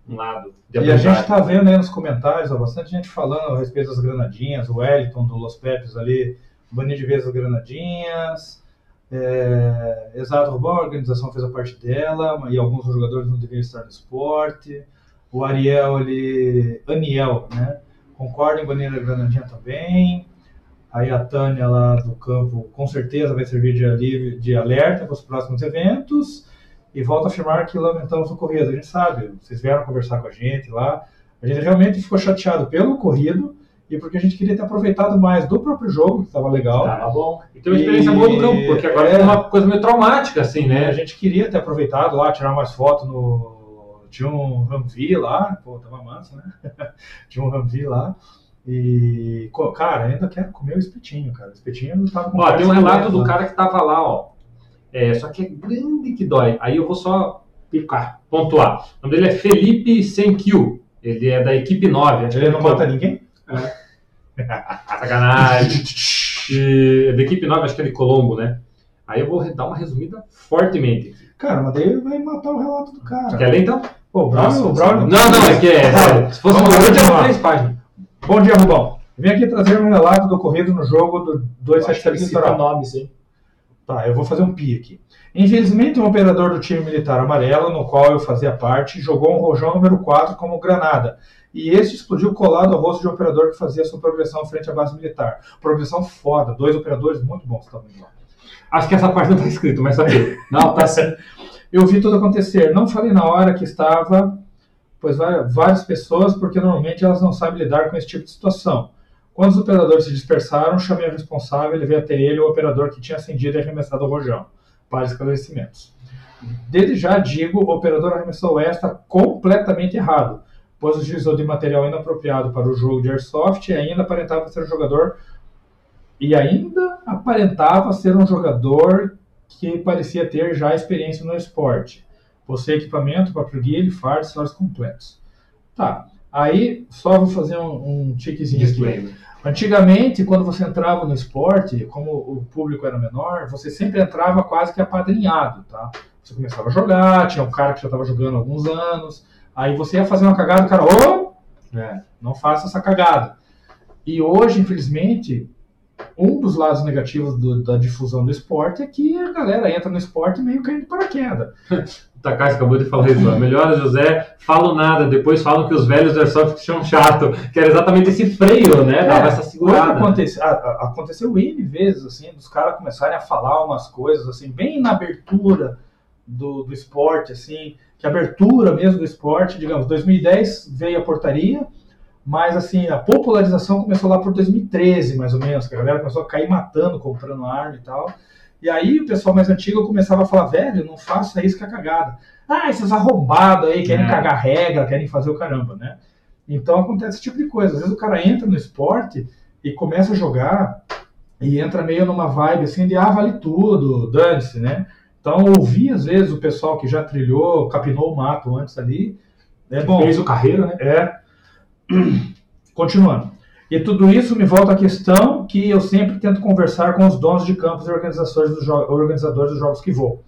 um, lado de E a gente está vendo aí nos comentários, ó, bastante gente falando a respeito das granadinhas, o Wellington do Los Pepes ali, banido de vez as granadinhas. É, exato, Rubão, a organização fez a parte dela, e alguns jogadores não deveriam estar no esporte. O Ariel, ele. Aniel, né? Concorda em banir a granadinha também. Aí a Tânia lá do campo com certeza vai servir de, alívio, de alerta para os próximos eventos. E volto a afirmar que lamentamos o ocorrido. A gente sabe, vocês vieram conversar com a gente lá. A gente realmente ficou chateado pelo ocorrido e porque a gente queria ter aproveitado mais do próprio jogo, que estava legal. Tá bom. E tem uma experiência boa no campo, porque agora É. uma coisa meio traumática, assim, né? A né? gente queria ter aproveitado lá, tirar mais fotos no. Tinha um Ramvi lá, pô, tava massa, né? Tinha um Ramvi lá. E, cara, ainda quero comer o espetinho, cara. O espetinho eu tava com Ó, tem um relato do lá. cara que tava lá, ó. É, só que é grande que dói. Aí eu vou só picar, pontuar. O nome dele é Felipe Senkiu. Ele é da equipe 9. acho que Ele não mata ninguém? Sacanagem. E, da equipe 9, acho que é de Colombo, né? Aí eu vou dar uma resumida fortemente. Cara, mas daí vai matar o relato do cara. Quer ler então? Pô, o Braulio, Não, não, é que é. Tá, Se fosse uma lá, hoje, vamos era lá. três páginas. Bom dia, Rubão. Vim aqui trazer um relato do ocorrido no jogo do Eu acho que ele 277 cita Litoral. nomes, hein? Tá, eu vou fazer um pi aqui. Infelizmente, um operador do time militar amarelo, no qual eu fazia parte, jogou um rojão número 4 como granada. E este explodiu colado ao rosto de um operador que fazia sua progressão frente à base militar. Progressão foda, dois operadores muito bons indo lá. Acho que essa parte não tá escrito, mas sabe. Não, tá sim. Eu vi tudo acontecer. Não falei na hora que estava, pois várias pessoas, porque normalmente elas não sabem lidar com esse tipo de situação. Quando os operadores se dispersaram, chamei o responsável e levei até ele o operador que tinha acendido e arremessado o rojão, para esclarecimentos. Desde já digo, o operador arremessou esta completamente errado, pois utilizou de material inapropriado para o jogo de Airsoft e ainda aparentava ser um jogador e ainda aparentava ser um jogador que parecia ter já experiência no esporte. Possui equipamento, próprio guia, ele fardo, acessórios completos. Tá, aí só vou fazer um, um tiquezinho aqui. Antigamente, quando você entrava no esporte, como o público era menor, você sempre entrava quase que apadrinhado, tá? Você começava a jogar, tinha um cara que já estava jogando há alguns anos, aí você ia fazer uma cagada, o cara, ô, é, não faça essa cagada. E hoje, infelizmente, um dos lados negativos do- da difusão do esporte é que a galera entra no esporte meio caindo de paraquedas. O Takashi acabou de falar isso. Melhor, José, falo nada. Depois falam que os velhos do Airsoft são chato. Que era exatamente esse freio, né? Dava essa segurada. acontece- a- a- aconteceu N vezes, assim, dos caras começarem a falar umas coisas, assim, bem na abertura do, do esporte, assim, que a abertura mesmo do esporte, digamos, 2010 veio a portaria, mas, assim, a popularização começou lá por 2013, mais ou menos, que a galera começou a cair matando, comprando arma e tal. E aí o pessoal mais antigo começava a falar, velho, não faça isso que é cagada. Ah, esses arrombados aí querem É. cagar regra, querem fazer o caramba, né? Então acontece esse tipo de coisa. Às vezes o cara entra no esporte e começa a jogar e entra meio numa vibe assim de ah, vale tudo, dane-se, né? Então ouvir às vezes o pessoal que já trilhou, capinou o mato antes ali, é bom. Fez o carreira, né? É. Continuando. E tudo isso me volta à questão que eu sempre tento conversar com os donos de campos e organizadores dos, organizadores dos jogos que vou.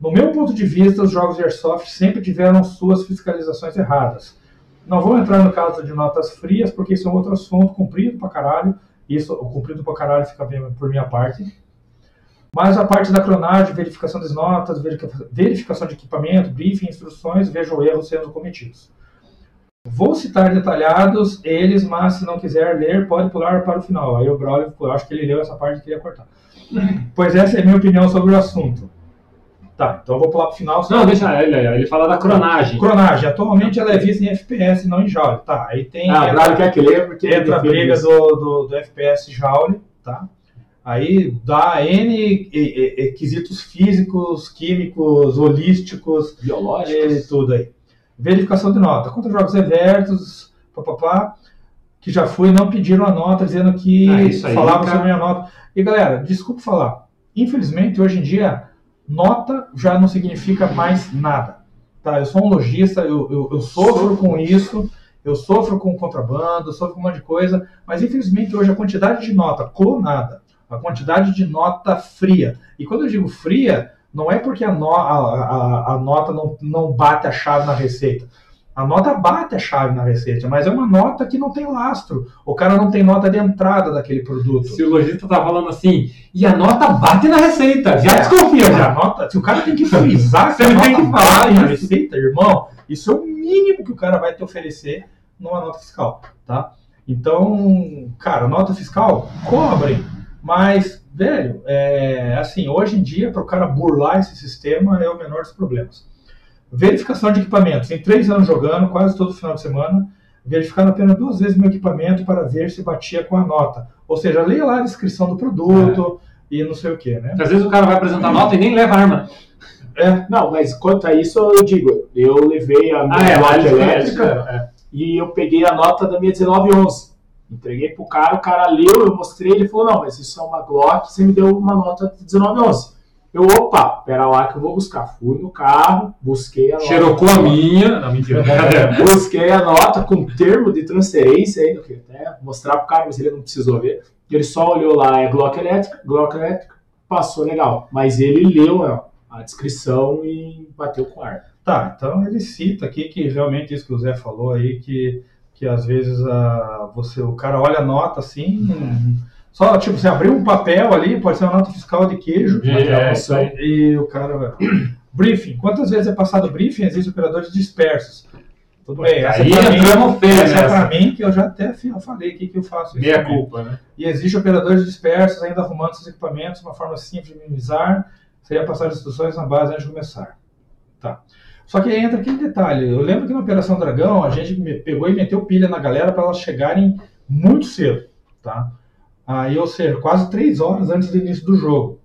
No meu ponto de vista, os jogos de Airsoft sempre tiveram suas fiscalizações erradas. Não vou entrar no caso de notas frias, porque isso é um outro assunto comprido pra caralho. Isso, o comprido pra caralho fica bem por minha parte. Mas a parte da clonagem, verificação das notas, verifica- verificação de equipamento, briefing, instruções, vejo erros sendo cometidos. Vou citar detalhados eles, mas se não quiser ler, pode pular para o final. Aí o Braulio, eu acho que ele leu essa parte e queria cortar. Pois essa é a minha opinião sobre o assunto. Tá, então eu vou pular para o final. Não, deixa ele, ele fala da cronagem. Cronagem. Atualmente ela é vista em FPS, não em Joule. Tá, aí tem... Ah, o Braulio quer que leia porque entra a briga do, do, do FPS Joule, tá? Aí dá N e- e- e- quesitos físicos, químicos, holísticos, e biológicos. tudo aí. verificação de nota. Contra jogos reversos, papapá, que já fui, não pediram a nota, dizendo que Ah, falavam cara. sobre a minha nota. E galera, desculpa falar, infelizmente hoje em dia, nota já não significa mais nada. Tá? Eu sou um lojista, eu, eu, eu sofro com isso, eu sofro com contrabando, eu sofro com um monte de coisa, mas infelizmente hoje a quantidade de nota clonada, a quantidade de nota fria, e quando eu digo fria, não é porque a, no- a- a- a nota não, não bate a chave na receita. A nota bate a chave na receita, mas é uma nota que não tem lastro. O cara não tem nota de entrada daquele produto. Se o lojista tá falando assim, e a nota bate na receita, já É, desconfia a já. nota, se o cara tem que frisar que a nota tem que falar na receita, irmão, isso é o mínimo que o cara vai te oferecer numa nota fiscal, tá? Então, cara, nota fiscal, cobrem, mas, velho, é, assim, hoje em dia, para o cara burlar esse sistema é o menor dos problemas. Verificação de equipamentos. Em três anos jogando, quase todo final de semana, verificando apenas duas vezes meu equipamento para ver se batia com a nota. Ou seja, leia lá a descrição do produto e não sei o que, né? Às vezes o cara vai apresentar nota e nem leva arma. É, Não, mas quanto a isso, eu digo, eu levei a minha Ah, é, elétrica elétrica. e eu peguei a nota da minha 1911. Entreguei pro cara, o cara leu, eu mostrei, ele falou, não, mas isso é uma Glock, você me deu uma nota de 1911. Eu, opa, pera lá que eu vou buscar. Fui no carro, busquei a nota. Xerocou a minha. Não, mentira. Cadê? Busquei a nota com termo de transferência ainda, que até mostrar pro cara, mas ele não precisou ver. Ele só olhou lá, é Glock elétrica, Glock elétrica, passou legal. Mas ele leu ó, a descrição e bateu com ar. Tá, então ele cita aqui que realmente isso que o Zé falou aí, que, que às vezes a, você, o cara olha a nota assim, só tipo, você abriu um papel ali, pode ser uma nota fiscal de queijo, É, isso aí. e o cara. briefing. Quantas vezes é passado briefing? Existem operadores dispersos. Tudo bem, essa Aí é pra mim, entramos feio essa é nessa. pra mim, que eu já até eu falei aqui que eu faço isso. Meia também. culpa, né? E existe operadores dispersos ainda arrumando seus equipamentos, uma forma simples de minimizar seria passar as instruções na base antes de começar. Tá. Só que aí entra aquele detalhe. Eu lembro que na Operação Dragão a gente pegou e meteu pilha na galera para elas chegarem muito cedo, tá? Aí, ou seja, quase três horas antes do início do jogo.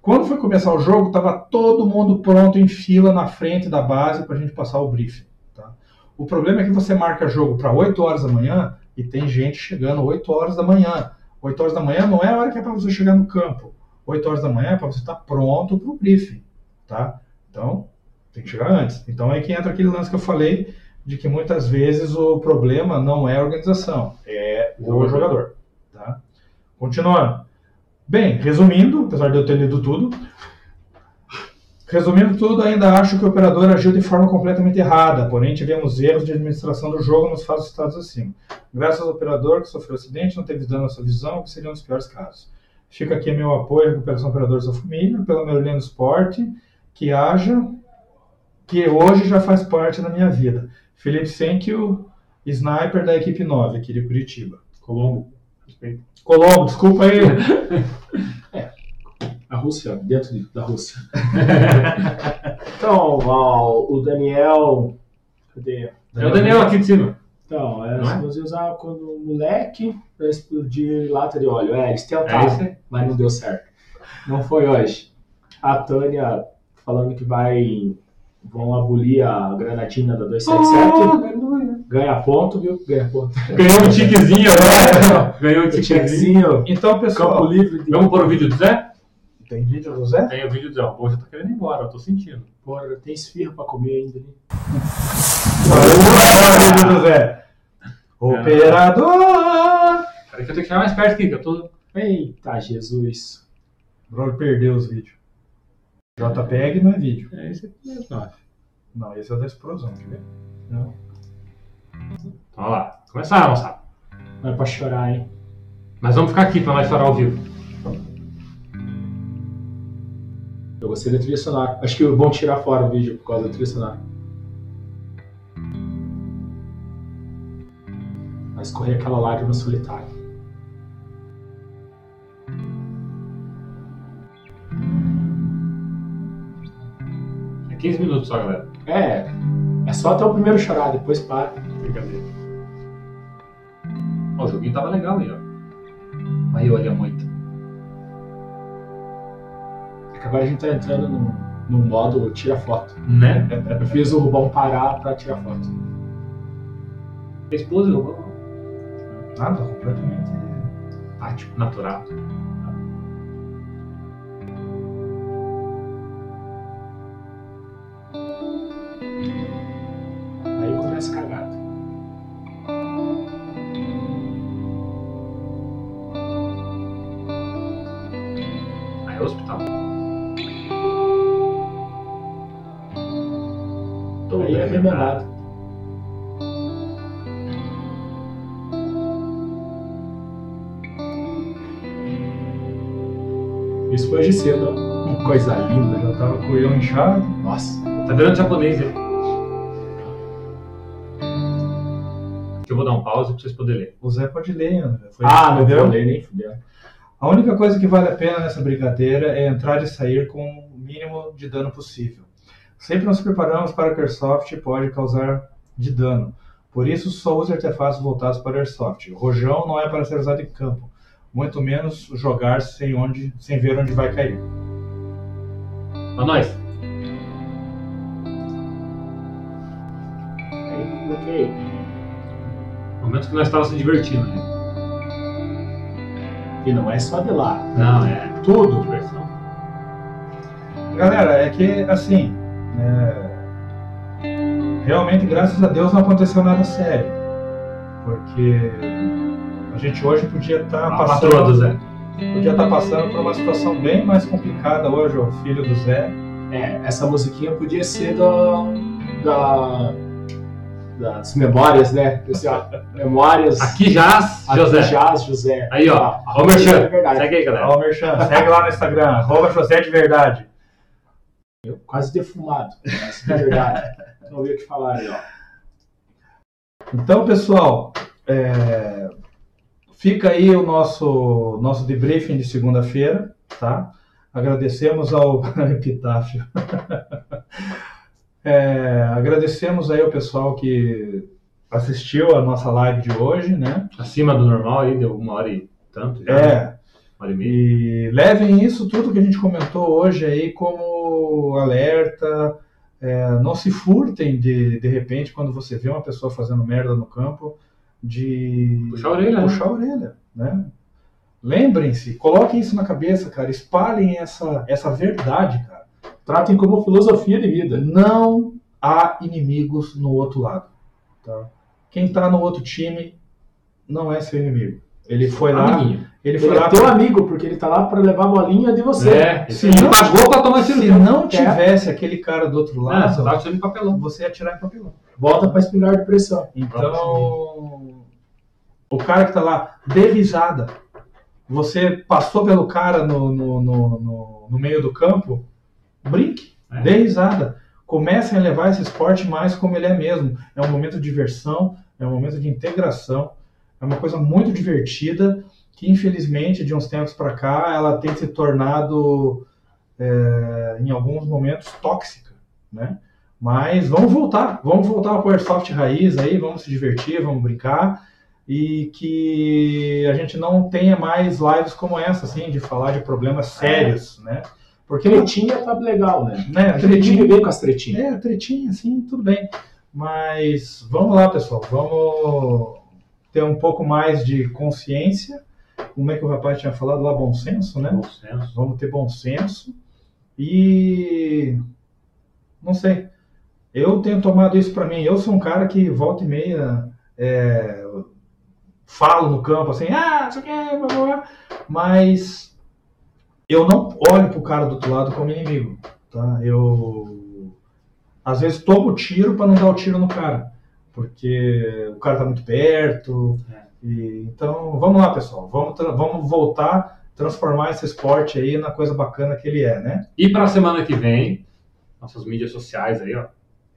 Quando foi começar o jogo, estava todo mundo pronto em fila na frente da base para a gente passar o briefing. Tá? O problema é que você marca jogo para 8 horas da manhã e tem gente chegando 8 horas da manhã. 8 horas da manhã não é a hora que é para você chegar no campo. 8 horas da manhã é para você estar pronto para o briefing. Tá? Então, tem que chegar antes. Então é que entra aquele lance que eu falei de que muitas vezes o problema não é a organização, é o jogador. Tá? Continuando. Bem, resumindo, apesar de eu ter lido tudo, resumindo tudo, ainda acho que o operador agiu de forma completamente errada, porém tivemos erros de administração do jogo nos fatos citados acima. Graças ao operador que sofreu acidente, não teve dano à sua visão, que seria um dos piores casos. Fica aqui meu apoio à recuperação operador da sua família, pela melhoria no esporte, que haja, que hoje já faz parte da minha vida. Felipe Senkio, sniper da equipe 9, aqui de Curitiba. Colombo. Respeito. Colombo, desculpa aí. A Rússia, dentro de- da Rússia. então, ó, o Daniel. Cadê? É o Daniel aqui de cima. Então, é, é? você usava quando moleque pra explodir lata de óleo. É, eles É tentaram, aí. mas não deu certo. Não foi hoje. A Tânia falando que vai. Vão abolir a granatina da 277. Ganha ponto, viu? Ganha ponto. Ganhou um tiquezinho agora. Ganhou um O tiquezinho. Então, campo pessoal, livre de. Vamos pôr o vídeo do Zé? tem vídeo do Zé? Tem o vídeo do Zé. O Bom já tá querendo ir embora, eu tô sentindo. Porra, tem esfirra pra comer ainda ali. Olha o vídeo do Zé. Operador! Peraí que eu tenho que chegar mais perto aqui, que eu tô. Eita, Jesus. O Bruno perdeu os vídeos. JPEG não é vídeo. É esse aqui mesmo, ó. Não, esse é o da explosão, quer ver? Não. Então, Vamos lá. Começar, moçada. Não é pra chorar, hein? Mas vamos ficar aqui pra nós chorar ao vivo. Eu gostei da trilha sonora. Acho que é bom tirar fora o vídeo por causa da trilha sonora. Vai escorrer aquela lágrima solitária. 15 minutos só, galera. É, é só até o primeiro chorar, depois para. Brincadeira. Ó, o joguinho tava legal aí, ó. Aí, olha muito. É que agora a gente tá entrando num, no modo tira foto. Né? Eu fiz o Rubão parar pra tirar foto. Esposa, Nada, completamente. tático, natural. Cedo, ó. Coisa linda. Já tava com o eu inchado. Nossa. Tá virando japonês aí. Eu vou dar um pause pra vocês poderem ler. O Zé pode ler, André. Foi Ah, não vou ler nem fudendo. A única coisa que vale a pena nessa brincadeira é entrar e sair com o mínimo de dano possível. Sempre nos preparamos para que Airsoft pode causar de dano. Por isso, só use artefatos voltados para Airsoft. O rojão não é para ser usado em campo, muito menos jogar sem, onde, sem ver onde vai cair. Pra nós. Aí coloquei. Momentos que nós estávamos se divertindo, né? E não é só de lá. Não, é Tudo. diversão. Galera, é que assim, é, realmente, graças a Deus, não aconteceu nada sério. Porque a gente hoje podia estar A passando. patroa do Zé. Podia estar passando por uma situação bem mais complicada hoje, o filho do Zé. É, essa musiquinha podia ser da, da, das memórias, né? Assim, ó, memórias. Aqui jaz, Aqui José. Jazz, José. Aí, ó. Ah, Merchan. Segue aí, galera. Merchan, segue lá no Instagram, arroba José de Verdade. Quase defumado. Mas é verdade. Não ouvi o que falar aí, ó. Então, pessoal, é, fica aí o nosso, nosso debriefing de segunda-feira, tá? Agradecemos ao Epitáfio. É, agradecemos aí ao pessoal que assistiu a nossa live de hoje, né? Acima do normal aí, deu uma hora e tanto já. É, Uma hora e meia. E levem isso tudo que a gente comentou hoje aí como alerta. É, não se furtem de, de repente quando você vê uma pessoa fazendo merda no campo de Puxar a orelha, né? puxar a orelha, né? Lembrem-se, coloquem isso na cabeça, cara. Espalhem essa, essa verdade, cara. Tratem como filosofia de vida. Não há inimigos no outro lado. Tá? Quem tá no outro time não é seu inimigo. Ele foi lá, Amiguinho. ele Ele foi lá é teu amigo, porque ele tá lá pra levar a bolinha de você. É, Se ele não- pagou pra tomar esse Se não tivesse aquele cara do outro Ah, lado, você tava tirando papelão. você ia tirar em papelão. Volta pra espingarda de pressão. Então, o cara que tá lá, dê risada. Você passou pelo cara no, no, no, no- no meio do campo, brinque, É. dê risada. Comecem a levar esse esporte mais como ele é mesmo. É um momento de diversão, é um momento de integração, é uma coisa muito divertida que, infelizmente, de uns tempos para cá, ela tem se tornado, é, em alguns momentos, tóxica, né? Mas vamos voltar, vamos voltar para o Airsoft raiz aí, vamos se divertir, vamos brincar e que a gente não tenha mais lives como essa, assim, de falar de problemas sérios, né? Porque Tretinha tá legal, né? né, Tretinha veio com as tretinhas. é, tretinha, assim, tudo bem. Mas vamos lá, pessoal, vamos ter um pouco mais de consciência. Como é que o rapaz tinha falado lá, bom senso, né? Bom senso. Vamos ter bom senso. E não sei. Eu tenho tomado isso para mim. Eu sou um cara que volta e meia é, falo no campo assim, ah, isso aqui, blá, blá, blá. mas eu não olho pro cara do outro lado como inimigo, tá? Eu às vezes tomo tiro para não dar o tiro no cara, porque o cara tá muito perto. E, então, vamos lá, pessoal. Vamos, vamos voltar, transformar esse esporte aí na coisa bacana que ele é, né? E pra semana que vem, nossas mídias sociais aí, ó.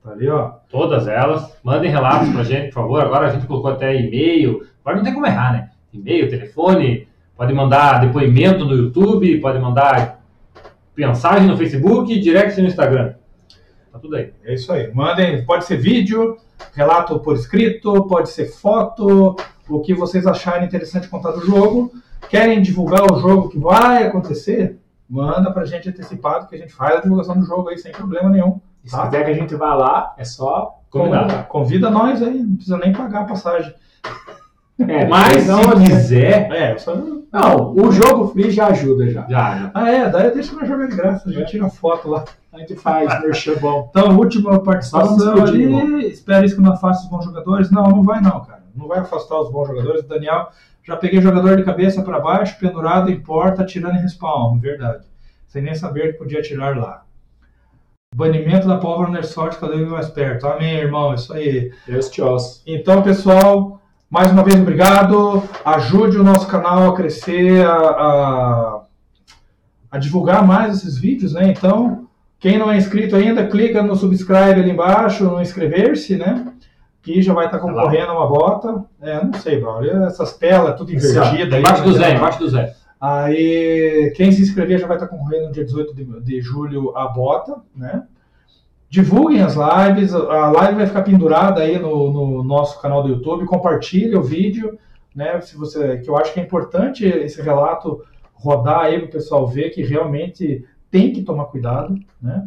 Tá ali, ó. Todas elas. Mandem relatos pra gente, por favor. Agora a gente colocou até e-mail. Agora não tem como errar, né? E-mail, telefone. Pode mandar depoimento no YouTube, pode mandar mensagem no Facebook, direct no Instagram. Tá tudo aí. É isso aí. Mandem, pode ser vídeo, relato por escrito, pode ser foto, o que vocês acharem interessante contar do jogo. Querem divulgar o jogo que vai acontecer manda pra gente antecipado que a gente faz a divulgação do jogo aí sem problema nenhum. E se Tá? quiser que a gente vá lá, é só Convidar. convidar. Convida nós aí, não precisa nem pagar a passagem. É, Mas não, se quiser, É, só. não, o jogo free já ajuda já. já, já. Ah, é, daí deixa nós jogar de graça, a gente tira foto lá. A gente faz merchan bom. Então, última participação ali. Espera isso que não afasta os bons jogadores. Não, não vai não, cara. Não vai afastar os bons jogadores. Daniel, já peguei jogador de cabeça para baixo, pendurado em porta, atirando em respawn. Verdade. Sem nem saber que podia atirar lá. Banimento da pólvora no Airsoft cada vez mais perto. Amém, irmão. Isso aí. Deus te ouça. Então, pessoal, mais uma vez obrigado. Ajude o nosso canal a crescer, a, a, a divulgar mais esses vídeos, né? Então, quem não é inscrito ainda, clica no subscribe ali embaixo, no inscrever-se, né? Que já vai estar concorrendo a uma bota. É, não sei, Braulio. Essas telas tudo aí, Embaixo do né? Zé, embaixo do Zé. Aí, quem se inscrever já vai estar concorrendo no dia 18 de, de julho a bota, né? Divulguem as lives, a live vai ficar pendurada aí no, no nosso canal do YouTube, compartilhe o vídeo, né? Se você, que eu acho que é importante esse relato rodar aí para o pessoal ver que realmente tem que tomar cuidado, né?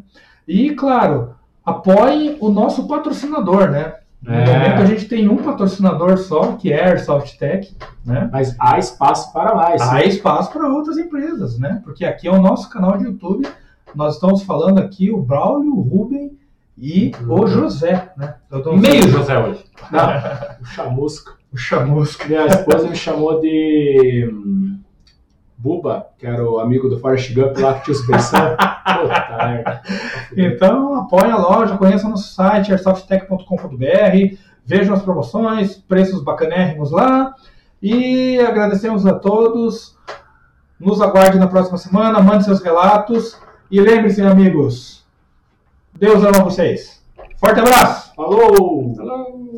E claro, apoiem o nosso patrocinador, né? No É. momento a gente tem um patrocinador só, que é a Airsoft Tech, né? Mas há espaço para mais. Há espaço para outras empresas, né? Porque aqui é o nosso canal de YouTube. Nós estamos falando aqui o Braulio, o Ruben e o José, né? Meio José hoje. Não, o chamusca. O chamusca. Minha esposa me chamou de hum, Buba, que era o amigo do Forrest Gump lá que tinha merda. Então, apoie a loja, conheça nosso site, airsoftech.com.br, vejam as promoções, preços bacanérrimos lá. E agradecemos a todos. Nos aguarde na próxima semana, mande seus relatos. E lembre-se, amigos, Deus ama vocês. Forte abraço! Falou!